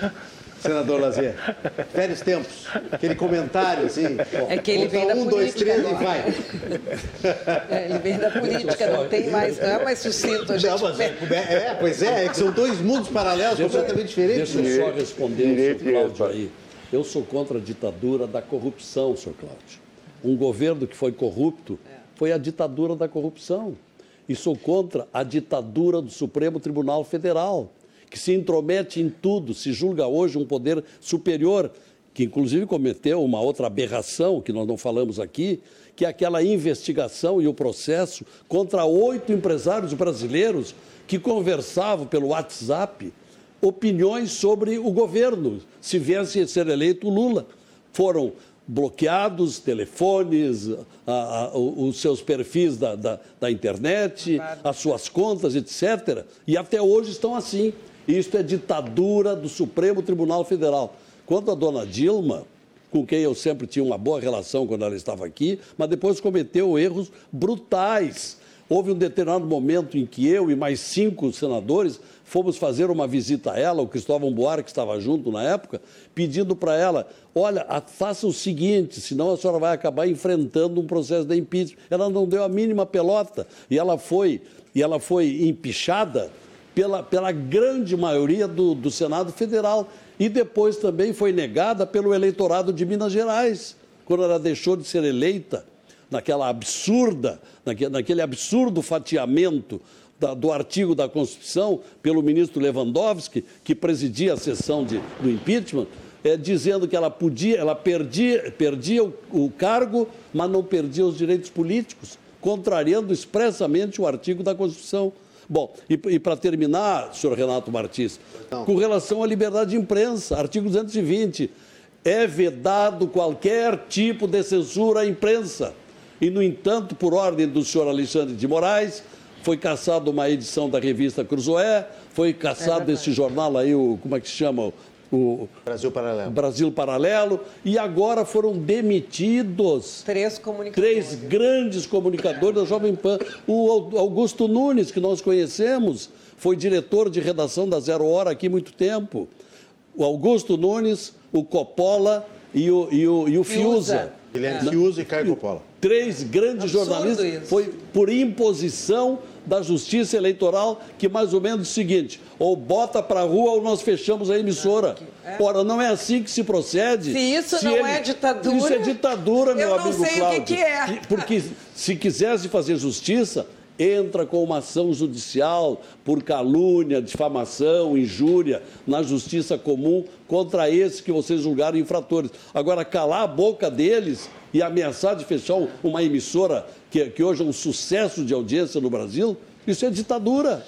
Senador Lazier. Velhos tempos. Aquele comentário assim. É que ele vem da um, dois, política três e vai. É, ele vem da política, não tem mais, não é mais sucinto a gente. Não, mas é, é, pois é, é que são dois mundos paralelos completamente diferentes. Deixa eu só responder Direito senhor Cláudio aí. Eu sou contra a ditadura da corrupção, senhor Cláudio. Um governo que foi corrupto foi a ditadura da corrupção. E sou contra a ditadura do Supremo Tribunal Federal, que se intromete em tudo, se julga hoje um poder superior, que inclusive cometeu uma outra aberração, que nós não falamos aqui, que é aquela investigação e o processo contra oito empresários brasileiros que conversavam pelo WhatsApp opiniões sobre o governo, se viesse a ser eleito Lula. Foram bloqueados telefones, a, a, os seus perfis da, da, da, internet, as suas contas, etc. E até hoje estão assim. Isto é ditadura do Supremo Tribunal Federal. Quanto à dona Dilma, com quem eu sempre tinha uma boa relação quando ela estava aqui, mas depois cometeu erros brutais. Houve um determinado momento em que eu e mais cinco senadores fomos fazer uma visita a ela, o Cristóvão Buarque estava junto na época, pedindo para ela, olha, faça o seguinte, senão a senhora vai acabar enfrentando um processo de impeachment. Ela não deu a mínima pelota e ela foi, e ela foi empichada pela, pela grande maioria do, do Senado Federal e depois também foi negada pelo eleitorado de Minas Gerais, quando ela deixou de ser eleita naquela absurda, naquele, naquele absurdo fatiamento da, do artigo da Constituição pelo ministro Lewandowski, que presidia a sessão de, do impeachment, é, dizendo que ela podia, ela perdia, perdia o, o cargo, mas não perdia os direitos políticos, contrariando expressamente o artigo da Constituição. Bom, e, e para terminar, senhor Renato Martins, não. com relação à liberdade de imprensa, artigo 220, é vedado qualquer tipo de censura à imprensa. E, no entanto, por ordem do senhor Alexandre de Moraes, foi caçado uma edição da revista Cruzoé, foi caçado é esse jornal aí, o, como é que se chama? O Brasil Paralelo. Brasil Paralelo, e agora foram demitidos três comunicadores. Três grandes comunicadores da Jovem Pan. O Augusto Nunes, que nós conhecemos, foi diretor de redação da Zero Hora aqui muito tempo. O Augusto Nunes, o Coppola e o, e o, e o Fiuza. Guilherme é. Fiuza e Caio Coppola. Três grandes Absurdo jornalistas. Isso. Foi por imposição da Justiça Eleitoral, que mais ou menos é o seguinte: ou bota para a rua ou nós fechamos a emissora. É. Ora, não é assim que se procede. Se isso se não ele... é ditadura. Isso é ditadura, meu amigo Cláudio. Eu não sei o que, que é. Porque se quisesse fazer justiça, entra com uma ação judicial por calúnia, difamação, injúria na justiça comum contra esses que vocês julgaram infratores. Agora, calar a boca deles e ameaçar de fechar uma emissora que, que hoje é um sucesso de audiência no Brasil, isso é ditadura.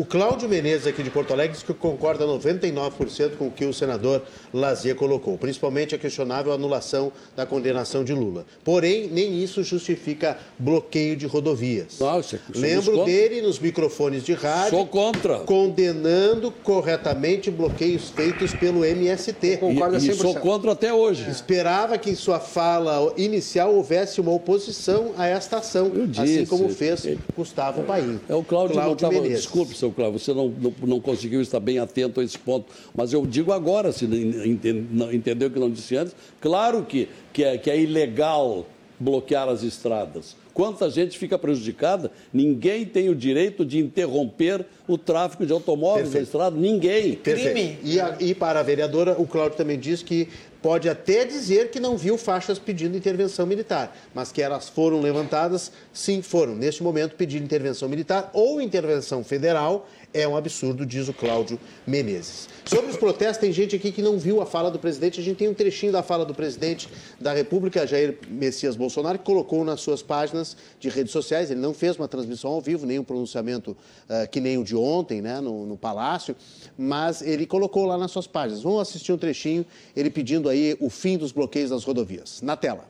O Cláudio Menezes, aqui de Porto Alegre, diz que concorda 99% com o que o senador Lazier colocou. Principalmente a questionável anulação da condenação de Lula. Porém, nem isso justifica bloqueio de rodovias. Nossa, Lembro contra. dele nos microfones de rádio. Sou contra. Condenando corretamente bloqueios feitos pelo MST. Concorda e, e sou contra até hoje. É. Esperava que em sua fala inicial houvesse uma oposição a esta ação, disse, assim como fez Gustavo Paim. É o Cláudio, Cláudio tava, Menezes. Desculpe, seu Cláudio, você não, não, não, conseguiu estar bem atento a esse ponto. Mas eu digo agora, se entendeu o que não disse antes, claro que, que, é, que é ilegal bloquear as estradas. Quanta gente fica prejudicada? Ninguém tem o direito de interromper o tráfego de automóveis Perfeito. na estrada. Ninguém. Perfeito. E, a, e, para a vereadora, o Cláudio também diz que pode até dizer que não viu faixas pedindo intervenção militar, mas que elas foram levantadas, sim, foram. Neste momento, pedir intervenção militar ou intervenção federal é um absurdo, diz o Cláudio Menezes. Sobre os protestos, tem gente aqui que não viu a fala do presidente. A gente tem um trechinho da fala do presidente da República, Jair Messias Bolsonaro, que colocou nas suas páginas de redes sociais. Ele não fez uma transmissão ao vivo, nem um pronunciamento uh, que nem o de ontem, né, no, no Palácio, mas ele colocou lá nas suas páginas. Vamos assistir um trechinho, ele pedindo aí o fim dos bloqueios das rodovias. Na tela.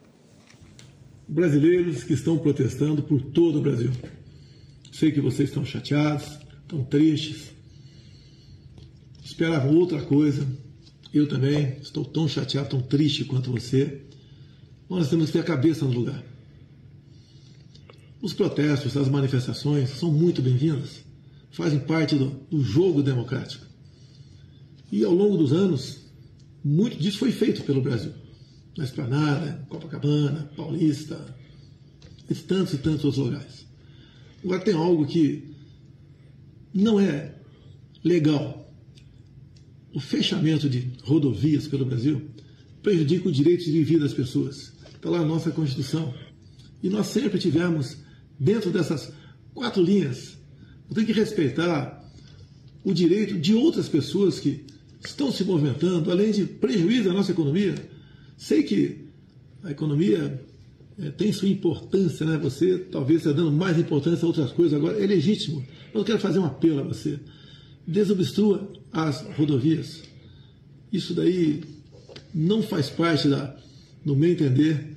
Brasileiros que estão protestando por todo o Brasil. Sei que vocês estão chateados, tão tristes, esperavam outra coisa. Eu também estou tão chateado, tão triste quanto você. Nós temos que ter a cabeça no lugar. Os protestos, as manifestações são muito bem-vindas, fazem parte do, do jogo democrático. E ao longo dos anos, muito disso foi feito pelo Brasil. Na Esplanada, Copacabana, Paulista, e tantos e tantos outros lugares. Agora tem algo que não é legal. O fechamento de rodovias pelo Brasil prejudica o direito de vida das pessoas. Está lá nossa Constituição. E nós sempre tivemos, dentro dessas quatro linhas, tem que respeitar o direito de outras pessoas que estão se movimentando, além de prejuízo à nossa economia. Sei que a economia tem sua importância, né? Você talvez está dando mais importância a outras coisas agora, é legítimo. Mas eu quero fazer um apelo a você. Desobstrua as rodovias. Isso daí não faz parte, da, no meu entender,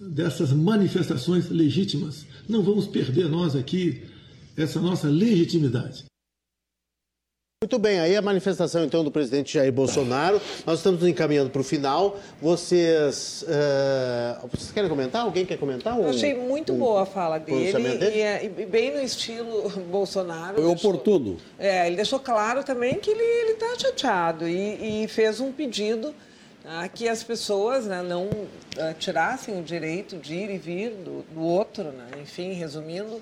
dessas manifestações legítimas. Não vamos perder nós aqui essa nossa legitimidade. Muito bem, aí a manifestação então do presidente Jair Bolsonaro. Nós estamos encaminhando para o final. Vocês, uh, vocês querem comentar? Alguém quer comentar? Eu achei muito um, boa a fala dele, dele? E, é, e, bem no estilo [LAUGHS] Bolsonaro. Foi deixou, oportuno. É, ele deixou claro também que ele está chateado e, e, fez um pedido uh, que as pessoas né, não uh, tirassem o direito de ir e vir do, do outro, né? enfim, resumindo,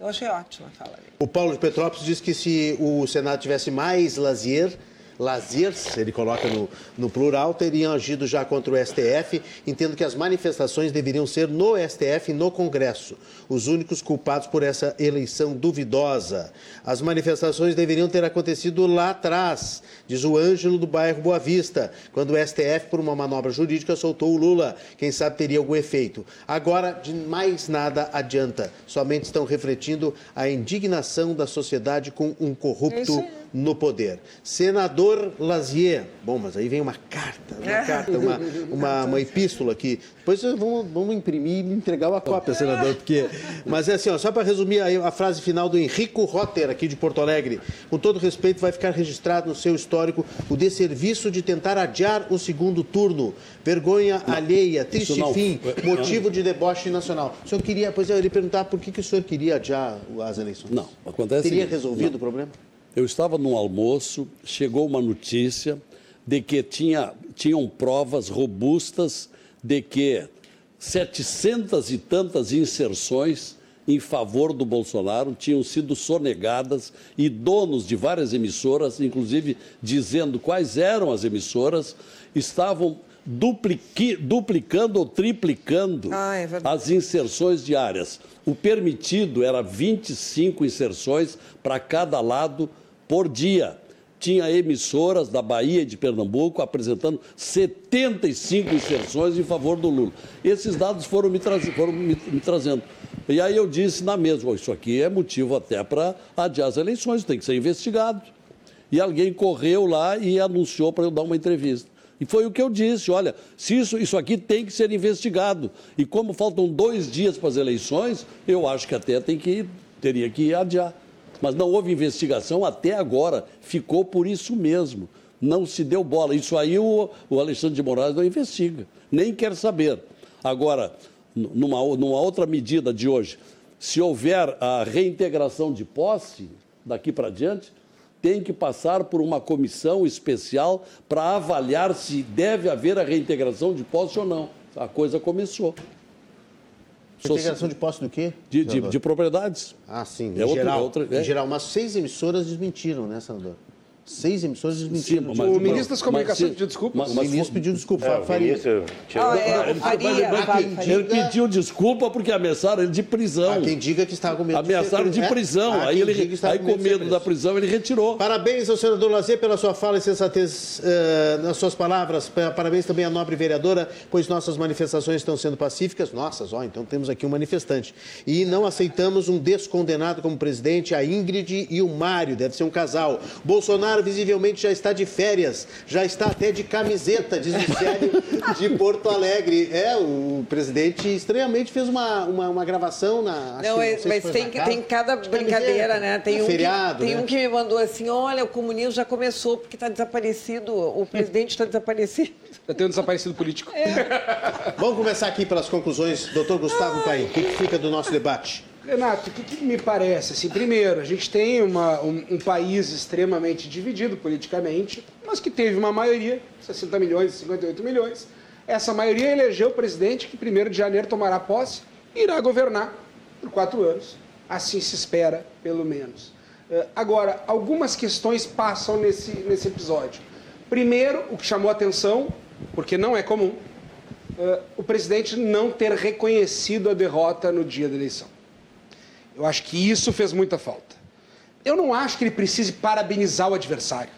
eu achei ótima a fala dele. O Paulo de Petrópolis disse que se o Senado tivesse mais lazer, laziers, ele coloca no, no, plural, teriam agido já contra o STF. Entendo que as manifestações deveriam ser no STF e no Congresso, os únicos culpados por essa eleição duvidosa. As manifestações deveriam ter acontecido lá atrás, diz o Ângelo do bairro Boa Vista, quando o STF, por uma manobra jurídica, soltou o Lula. Quem sabe teria algum efeito. Agora, de mais nada adianta, somente estão refletindo a indignação da sociedade com um corrupto no poder. Senador Lazier, bom, mas aí vem uma carta, uma é. carta, uma, uma, uma epístola aqui. Depois vamos, vamos imprimir e entregar uma cópia, senador, porque... Mas é assim, ó, só para resumir a, a frase final do Henrico Rotter, aqui de Porto Alegre. Com todo respeito, vai ficar registrado no seu histórico o desserviço de tentar adiar o segundo turno. Vergonha não, alheia, triste fim, motivo de deboche nacional. O senhor queria, pois eu ia lhe perguntar por que, que o senhor queria adiar as eleições? Não, acontece... Teria resolvido não. o problema? Eu estava num almoço, chegou uma notícia de que tinha, tinham provas robustas de que setecentas e tantas inserções em favor do Bolsonaro tinham sido sonegadas e donos de várias emissoras, inclusive dizendo quais eram as emissoras, estavam dupliqui, duplicando ou triplicando ah, é as inserções diárias. O permitido era 25 inserções para cada lado por dia. Tinha emissoras da Bahia e de Pernambuco apresentando 75 inserções em favor do Lula. Esses dados foram me, foram me, me trazendo. E aí eu disse na mesma, isso aqui é motivo até para adiar as eleições, tem que ser investigado. E alguém correu lá e anunciou para eu dar uma entrevista. E foi o que eu disse: olha, se isso, isso aqui tem que ser investigado. E como faltam dois dias para as eleições, eu acho que até tem que, teria que adiar. Mas não houve investigação até agora, ficou por isso mesmo. Não se deu bola. Isso aí o, o Alexandre de Moraes não investiga, nem quer saber. Agora, numa, numa outra medida de hoje, se houver a reintegração de posse, daqui para diante, tem que passar por uma comissão especial para avaliar se deve haver a reintegração de posse ou não. A coisa começou. Integração de posse do quê? De, de, de propriedades. Ah, sim. É em, outra, geral, outra, é. em geral, umas seis emissoras desmentiram, né, senador? Seis emissoras desmentiram. Sim, o ministro das Comunicações pediu desculpa. O ministro pediu desculpa. É, faria. Ah, é, faria, ele pediu desculpa porque ameaçaram ele de prisão. Há quem diga que estava com medo Ameaçaram de, de prisão. É? Aí, ele, aí com medo da prisão, ele retirou. Parabéns ao senador Lazer pela sua fala e sensatez uh, nas suas palavras. Parabéns também à nobre vereadora, pois nossas manifestações estão sendo pacíficas. Nossas, ó, então temos aqui um manifestante. E não aceitamos um descondenado como presidente, a Ingrid e o Mário. Deve ser um casal. Bolsonaro Bolsonaro visivelmente já está de férias, já está até de camiseta, diz o Célio de Porto Alegre. É, o presidente estranhamente fez uma, uma, uma gravação na. Não, é, mas tem, tem cada brincadeira, né? Tem, um, feriado, que, tem né? um que me mandou assim: olha, o comunismo já começou porque está desaparecido, o presidente está desaparecido. Já tem um desaparecido político. É. Vamos começar aqui pelas conclusões, doutor Gustavo Paim. O que, que fica do nosso debate? Renato, o que, que, me parece? Assim, primeiro, a gente tem uma, um, um, país extremamente dividido politicamente, mas que teve uma maioria, 60 milhões, 58 milhões. Essa maioria elegeu o presidente que, 1 de janeiro, tomará posse e irá governar por quatro anos. Assim se espera, pelo menos. Uh, agora, algumas questões passam nesse, nesse episódio. Primeiro, o que chamou atenção, porque não é comum, uh, o presidente não ter reconhecido a derrota no dia da eleição. Eu acho que isso fez muita falta. Eu não acho que ele precise parabenizar o adversário.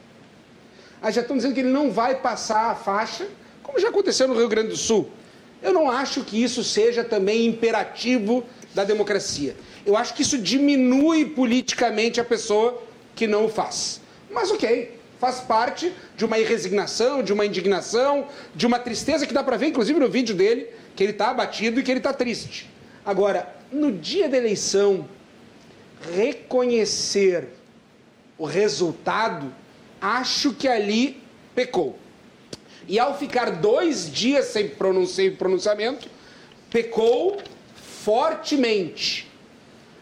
Ah, já estão dizendo que ele não vai passar a faixa, como já aconteceu no Rio Grande do Sul. Eu não acho que isso seja também imperativo da democracia. Eu acho que isso diminui politicamente a pessoa que não o faz. Mas ok, faz parte de uma resignação, de uma indignação, de uma tristeza que dá para ver, inclusive no vídeo dele, que ele está abatido e que ele está triste. Agora, no dia da eleição, reconhecer o resultado, acho que ali pecou. E ao ficar dois dias sem pronunciamento, pecou fortemente.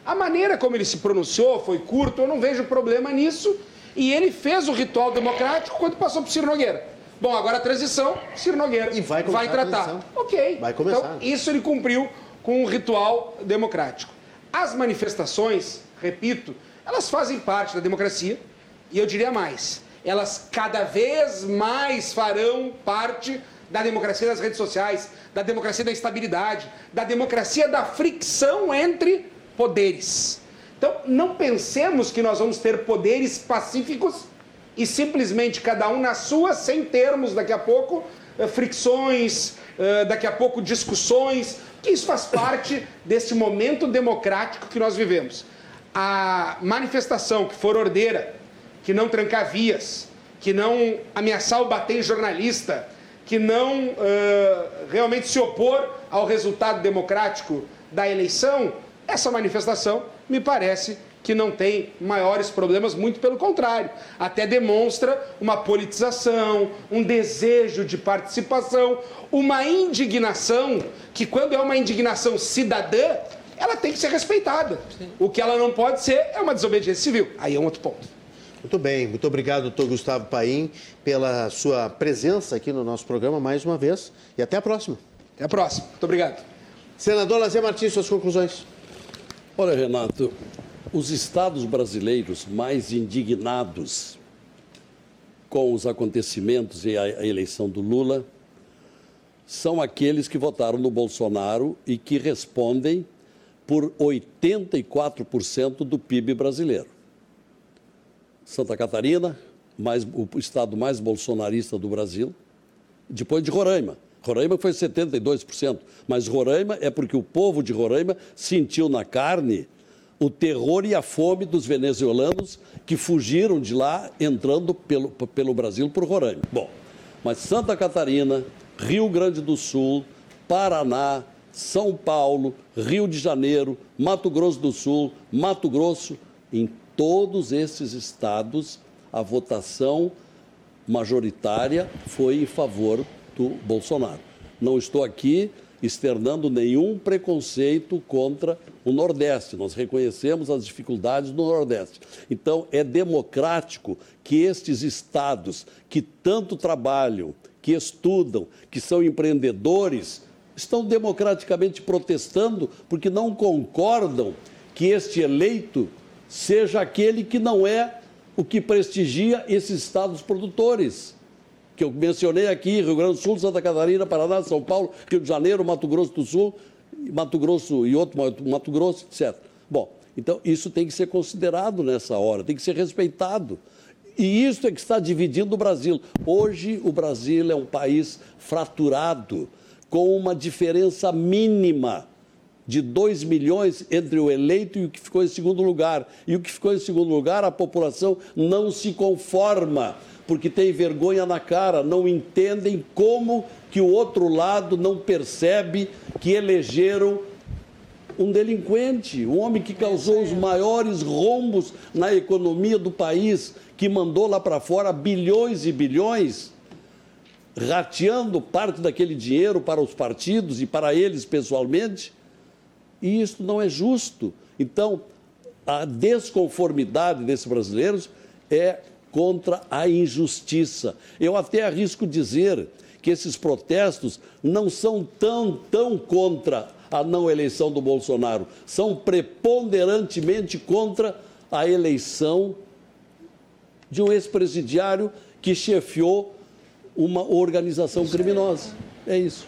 A maneira como ele se pronunciou foi curto, eu não vejo problema nisso. E ele fez o ritual democrático quando passou para Ciro Nogueira. Bom, agora a transição, Ciro Nogueira e vai, vai tratar. Ok. Vai começar. Então, isso ele cumpriu com o ritual democrático. As manifestações, repito, elas fazem parte da democracia. E eu diria mais, elas cada vez mais farão parte da democracia das redes sociais, da democracia da estabilidade, da democracia da fricção entre poderes. Então, não pensemos que nós vamos ter poderes pacíficos e simplesmente cada um na sua, sem termos daqui a pouco eh, fricções, eh, daqui a pouco discussões, que isso faz parte deste momento democrático que nós vivemos. A manifestação que for ordeira, que não trancar vias, que não ameaçar ou bater em jornalista, que não uh, realmente se opor ao resultado democrático da eleição, essa manifestação me parece que não tem maiores problemas, muito pelo contrário, até demonstra uma politização, um desejo de participação, uma indignação que, quando é uma indignação cidadã, ela tem que ser respeitada. Sim. O que ela não pode ser é uma desobediência civil. Aí é um outro ponto. Muito bem, muito obrigado, doutor Gustavo Paim, pela sua presença aqui no nosso programa mais uma vez e até a próxima. Até a próxima. Muito obrigado. Senador Lazer Martins, suas conclusões. Olha, Renato, os estados brasileiros mais indignados com os acontecimentos e a eleição do Lula são aqueles que votaram no Bolsonaro e que respondem por 84% do PIB brasileiro. Santa Catarina, mais, o estado mais bolsonarista do Brasil, depois de Roraima. Roraima foi 72%, mas Roraima é porque o povo de Roraima sentiu na carne o terror e a fome dos venezuelanos que fugiram de lá entrando pelo, pelo Brasil por Roraima. Bom, mas Santa Catarina, Rio Grande do Sul, Paraná, São Paulo, Rio de Janeiro, Mato Grosso do Sul, Mato Grosso, em todos esses estados, a votação majoritária foi em favor do Bolsonaro. Não estou aqui externando nenhum preconceito contra o Nordeste. Nós reconhecemos as dificuldades do Nordeste. Então, é democrático que estes estados que tanto trabalham, que estudam, que são empreendedores, estão democraticamente protestando porque não concordam que este eleito seja aquele que não é o que prestigia esses estados produtores. Que eu mencionei aqui, Rio Grande do Sul, Santa Catarina, Paraná, São Paulo, Rio de Janeiro, Mato Grosso do Sul, Mato Grosso e outro, Mato Grosso, etc. Bom, então isso tem que ser considerado nessa hora, tem que ser respeitado. E isso é que está dividindo o Brasil. Hoje o Brasil é um país fraturado, com uma diferença mínima de 2 milhões entre o eleito e o que ficou em segundo lugar. E o que ficou em segundo lugar, a população não se conforma, porque tem vergonha na cara, não entendem como que o outro lado não percebe que elegeram um delinquente, um homem que causou os maiores rombos na economia do país, que mandou lá para fora bilhões e bilhões, rateando parte daquele dinheiro para os partidos e para eles pessoalmente e isso não é justo. Então, a desconformidade desses brasileiros é contra a injustiça. Eu até arrisco dizer que esses protestos não são tão, tão contra a não eleição do Bolsonaro, são preponderantemente contra a eleição de um ex-presidiário que chefiou uma organização criminosa. É isso.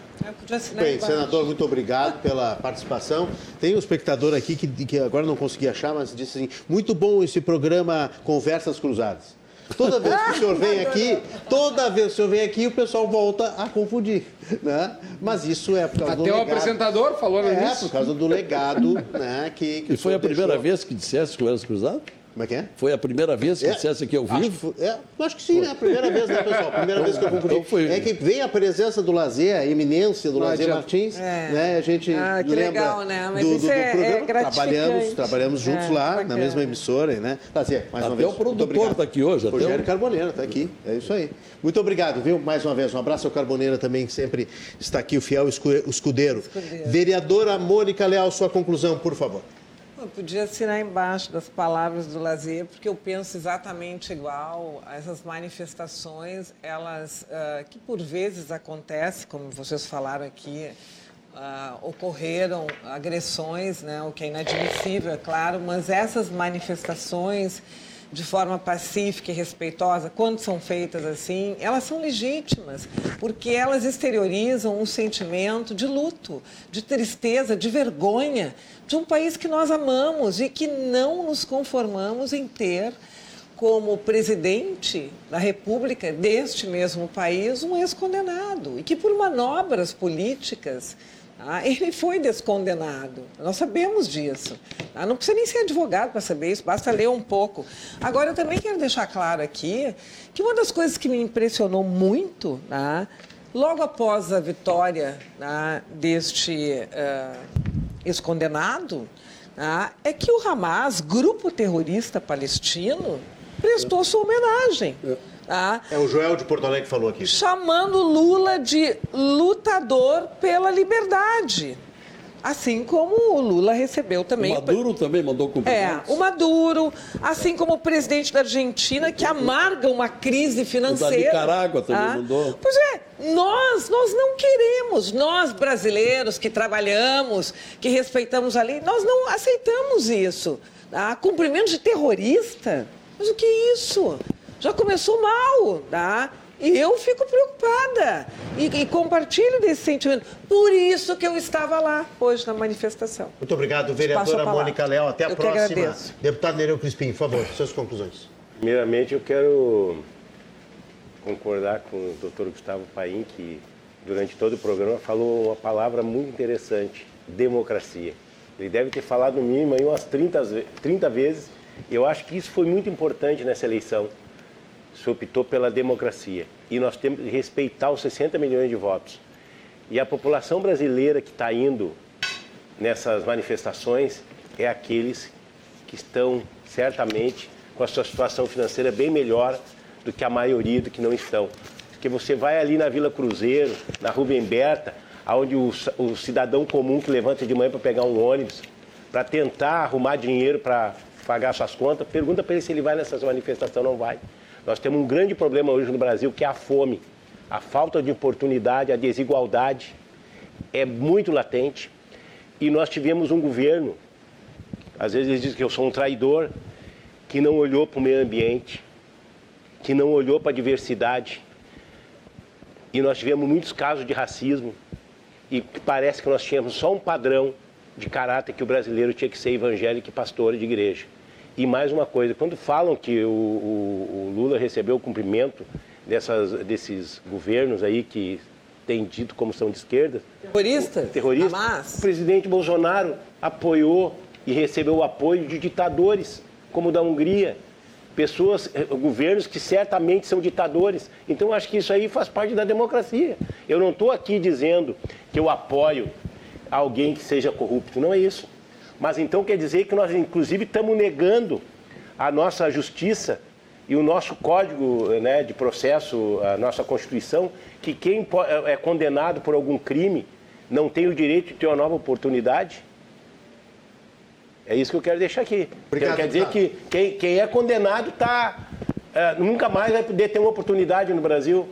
Bem, senador, muito obrigado pela participação. Tem um espectador aqui que, que agora não consegui achar, mas disse assim: muito bom esse programa Conversas Cruzadas. Toda vez que o senhor vem aqui, toda vez que o senhor vem aqui, o pessoal volta a confundir, né? Mas isso é por causa Até do legado. Até o apresentador falou é, isso. por causa do legado, né? Que, que e foi a primeira deixou. vez que dissesse Conversas Cruzadas? Como é que é? Foi a primeira vez que É, dissesse aqui ao Acho vivo? foi- é, acho que sim, né? A primeira vez, né, pessoal? A primeira vez que eu concluí. Então foi- É que vem a presença do Lazer, a eminência do Lazer. Martins, É. né? A gente Ah, que lembra legal, né? Mas do, do, isso do é- é programa. gratificante. trabalhamos, trabalhamos juntos É, lá, na bacana. mesma emissora, né? Lazer, mais uma Até vez. o produtor muito obrigado. tá aqui hoje, até Rogério o- Carboneira está aqui, é isso aí. Muito obrigado, viu? Mais uma vez, um abraço ao Carboneira também, que sempre está aqui, o fiel escu- escudeiro. Escudeiro. Vereadora Mônica Leal, sua conclusão, por favor. Eu podia assinar embaixo das palavras do Lazer, porque eu penso exatamente igual. Essas manifestações, elas, ah, que por vezes acontecem, como vocês falaram aqui, ah, ocorreram agressões, né, o que é inadmissível, é claro, mas essas manifestações de forma pacífica e respeitosa, quando são feitas assim, elas são legítimas, porque elas exteriorizam um sentimento de luto, de tristeza, de vergonha de um país que nós amamos e que não nos conformamos em ter como presidente da República deste mesmo país um ex-condenado e que por manobras políticas ah, [LAUGHS] ele foi descondenado. Nós sabemos disso. Ah, não precisa nem ser advogado para saber isso, basta ler um pouco. Agora, eu também quero deixar claro aqui que uma das coisas que me impressionou muito, tá, logo após a vitória tá, deste ah, ex-condenado, tá, é que o Hamas, grupo terrorista palestino, prestou sua homenagem. Tá? É o Joel de Porto Alegre que falou aqui. chamando Lula de lutador pela liberdade. Assim como o Lula recebeu O também. Maduro também mandou É, cumprimentos. o Maduro, assim como o presidente da Argentina, que amarga uma crise financeira. Nicarágua também Ah, mandou. Pois é, nós, nós não queremos, nós brasileiros que trabalhamos, que respeitamos a lei, nós não aceitamos isso. Tá? Cumprimento de terrorista? Mas o que é isso? Já começou mal, tá? E eu fico preocupada e, e compartilho desse sentimento. Por isso que eu estava lá hoje na manifestação. Muito obrigado, vereadora. Mônica Leal. Até a Eu próxima. Deputado Nereu Crispim, por favor, suas conclusões. Primeiramente, eu quero concordar com o Dr. Gustavo Paim, que durante todo o programa falou uma palavra muito interessante, democracia. Ele deve ter falado no mínimo aí umas 30, ve- 30 vezes. Eu acho que isso foi muito importante nessa eleição. Se optou pela democracia. E nós temos que respeitar os 60 milhões de votos. E a população brasileira que está indo nessas manifestações é aqueles que estão certamente com a sua situação financeira bem melhor do que a maioria do que não estão. Porque você vai ali na Vila Cruzeiro, na Rubem Berta, onde o, o cidadão comum que levanta de manhã para pegar um ônibus, para tentar arrumar dinheiro para pagar suas contas, pergunta para ele se ele vai nessas manifestações, não vai. Nós temos um grande problema hoje no Brasil, que é a fome, a falta de oportunidade, a desigualdade é muito latente. E nós tivemos um governo, às vezes eles dizem que eu sou um traidor, que não olhou para o meio ambiente, que não olhou para a diversidade. E nós tivemos muitos casos de racismo. E parece que nós tínhamos só um padrão de caráter que o brasileiro tinha que ser evangélico e pastor de igreja. E mais uma coisa, quando falam que o, o- o Lula recebeu o cumprimento dessas, desses governos aí que têm dito como são de esquerda, Terrorista? terrorista, Hamas? o presidente Bolsonaro apoiou e recebeu o apoio de ditadores, como o da Hungria, pessoas, eh, governos que certamente são ditadores. Então, acho que isso aí faz parte da democracia. Eu não estou aqui dizendo que eu apoio alguém que seja corrupto, não é isso. Mas então quer dizer que nós, inclusive, estamos negando a nossa justiça e o nosso código né, de processo, a nossa Constituição, que quem é é condenado por algum crime não tem o direito de ter uma nova oportunidade? É isso que eu quero deixar aqui. Obrigado, quer dizer que quem, quem é condenado tá, é, nunca mais vai poder ter uma oportunidade no Brasil.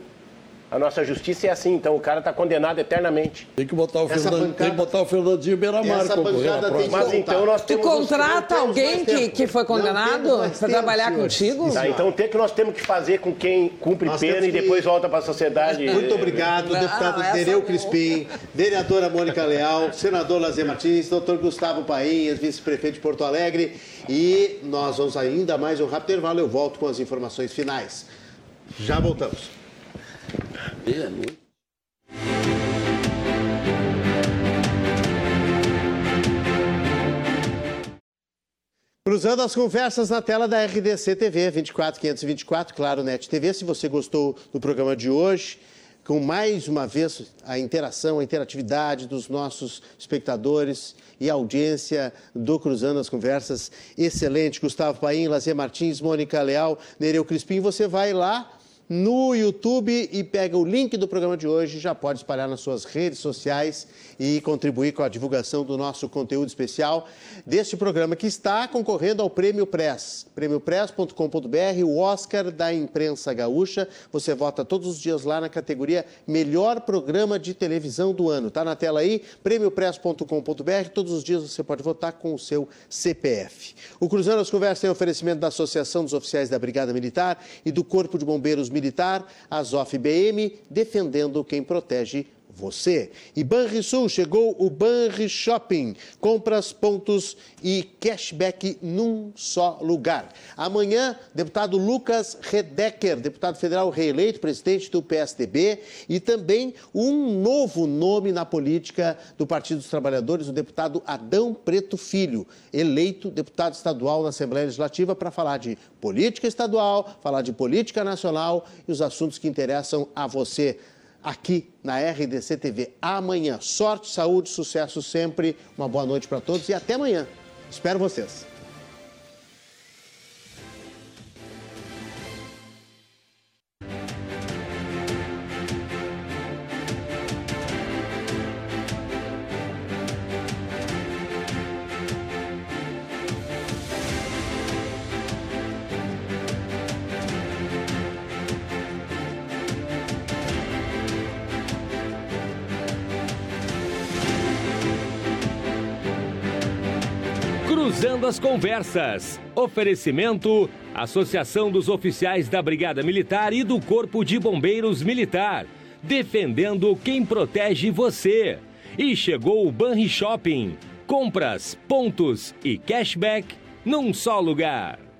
A nossa justiça é assim, então o cara está condenado eternamente. Tem que botar o, Fernandinho, bancada- tem que botar o Fernandinho Beiramar concorrer. Mas então nós Tu temos... os- contrata temos alguém que, que foi condenado para trabalhar senhores. contigo? Tá, então o que que nós temos que fazer com quem cumpre Nós pena temos e que- depois volta para a sociedade? Muito obrigado, Não, deputado Nereu não. Crispim, vereadora Mônica Leal, senador Lazer Martins, doutor Gustavo Painhas, vice-prefeito de Porto Alegre. E nós vamos ainda mais um rápido intervalo. Eu volto com as informações finais. Já voltamos. Meia-noite. Cruzando as conversas na tela da RDC TV 24524, claro, NET TV. Se você gostou do programa de hoje, com mais uma vez a interação, a interatividade dos nossos espectadores e audiência do Cruzando as Conversas. Excelente. Gustavo Paim, Lazer Martins, Mônica Leal, Nereu Crispim. Você vai lá no YouTube e pega o link do programa de hoje, já pode espalhar nas suas redes sociais e contribuir com a divulgação do nosso conteúdo especial deste programa que está concorrendo ao Prêmio Press, prêmiopress.com.br, o Oscar da imprensa gaúcha. Você vota todos os dias lá na categoria Melhor Programa de Televisão do Ano. Tá na tela aí, prêmiopress.com.br. Todos os dias você pode votar com o seu CPF. O Cruzando as Conversas tem oferecimento da Associação dos Oficiais da Brigada Militar e do Corpo de Bombeiros Militar Militar, Azof BM, defendendo quem protege você. E Banrisul chegou o Banri Shopping. Compras, pontos e cashback num só lugar. Amanhã, deputado Lucas Redecker, deputado federal reeleito, presidente do PSDB, e também um novo nome na política do Partido dos Trabalhadores, o deputado Adão Preto Filho, eleito deputado estadual na Assembleia Legislativa para falar de política estadual, falar de política nacional e os assuntos que interessam a você aqui na RDC TV amanhã. Sorte, saúde, sucesso sempre. Uma boa noite para todos e até amanhã. Espero vocês. Cruzando as Conversas. Oferecimento: Associação dos Oficiais da Brigada Militar e do Corpo de Bombeiros Militar. Defendendo quem protege você. E chegou o Banri Shopping. Compras, pontos e cashback num só lugar.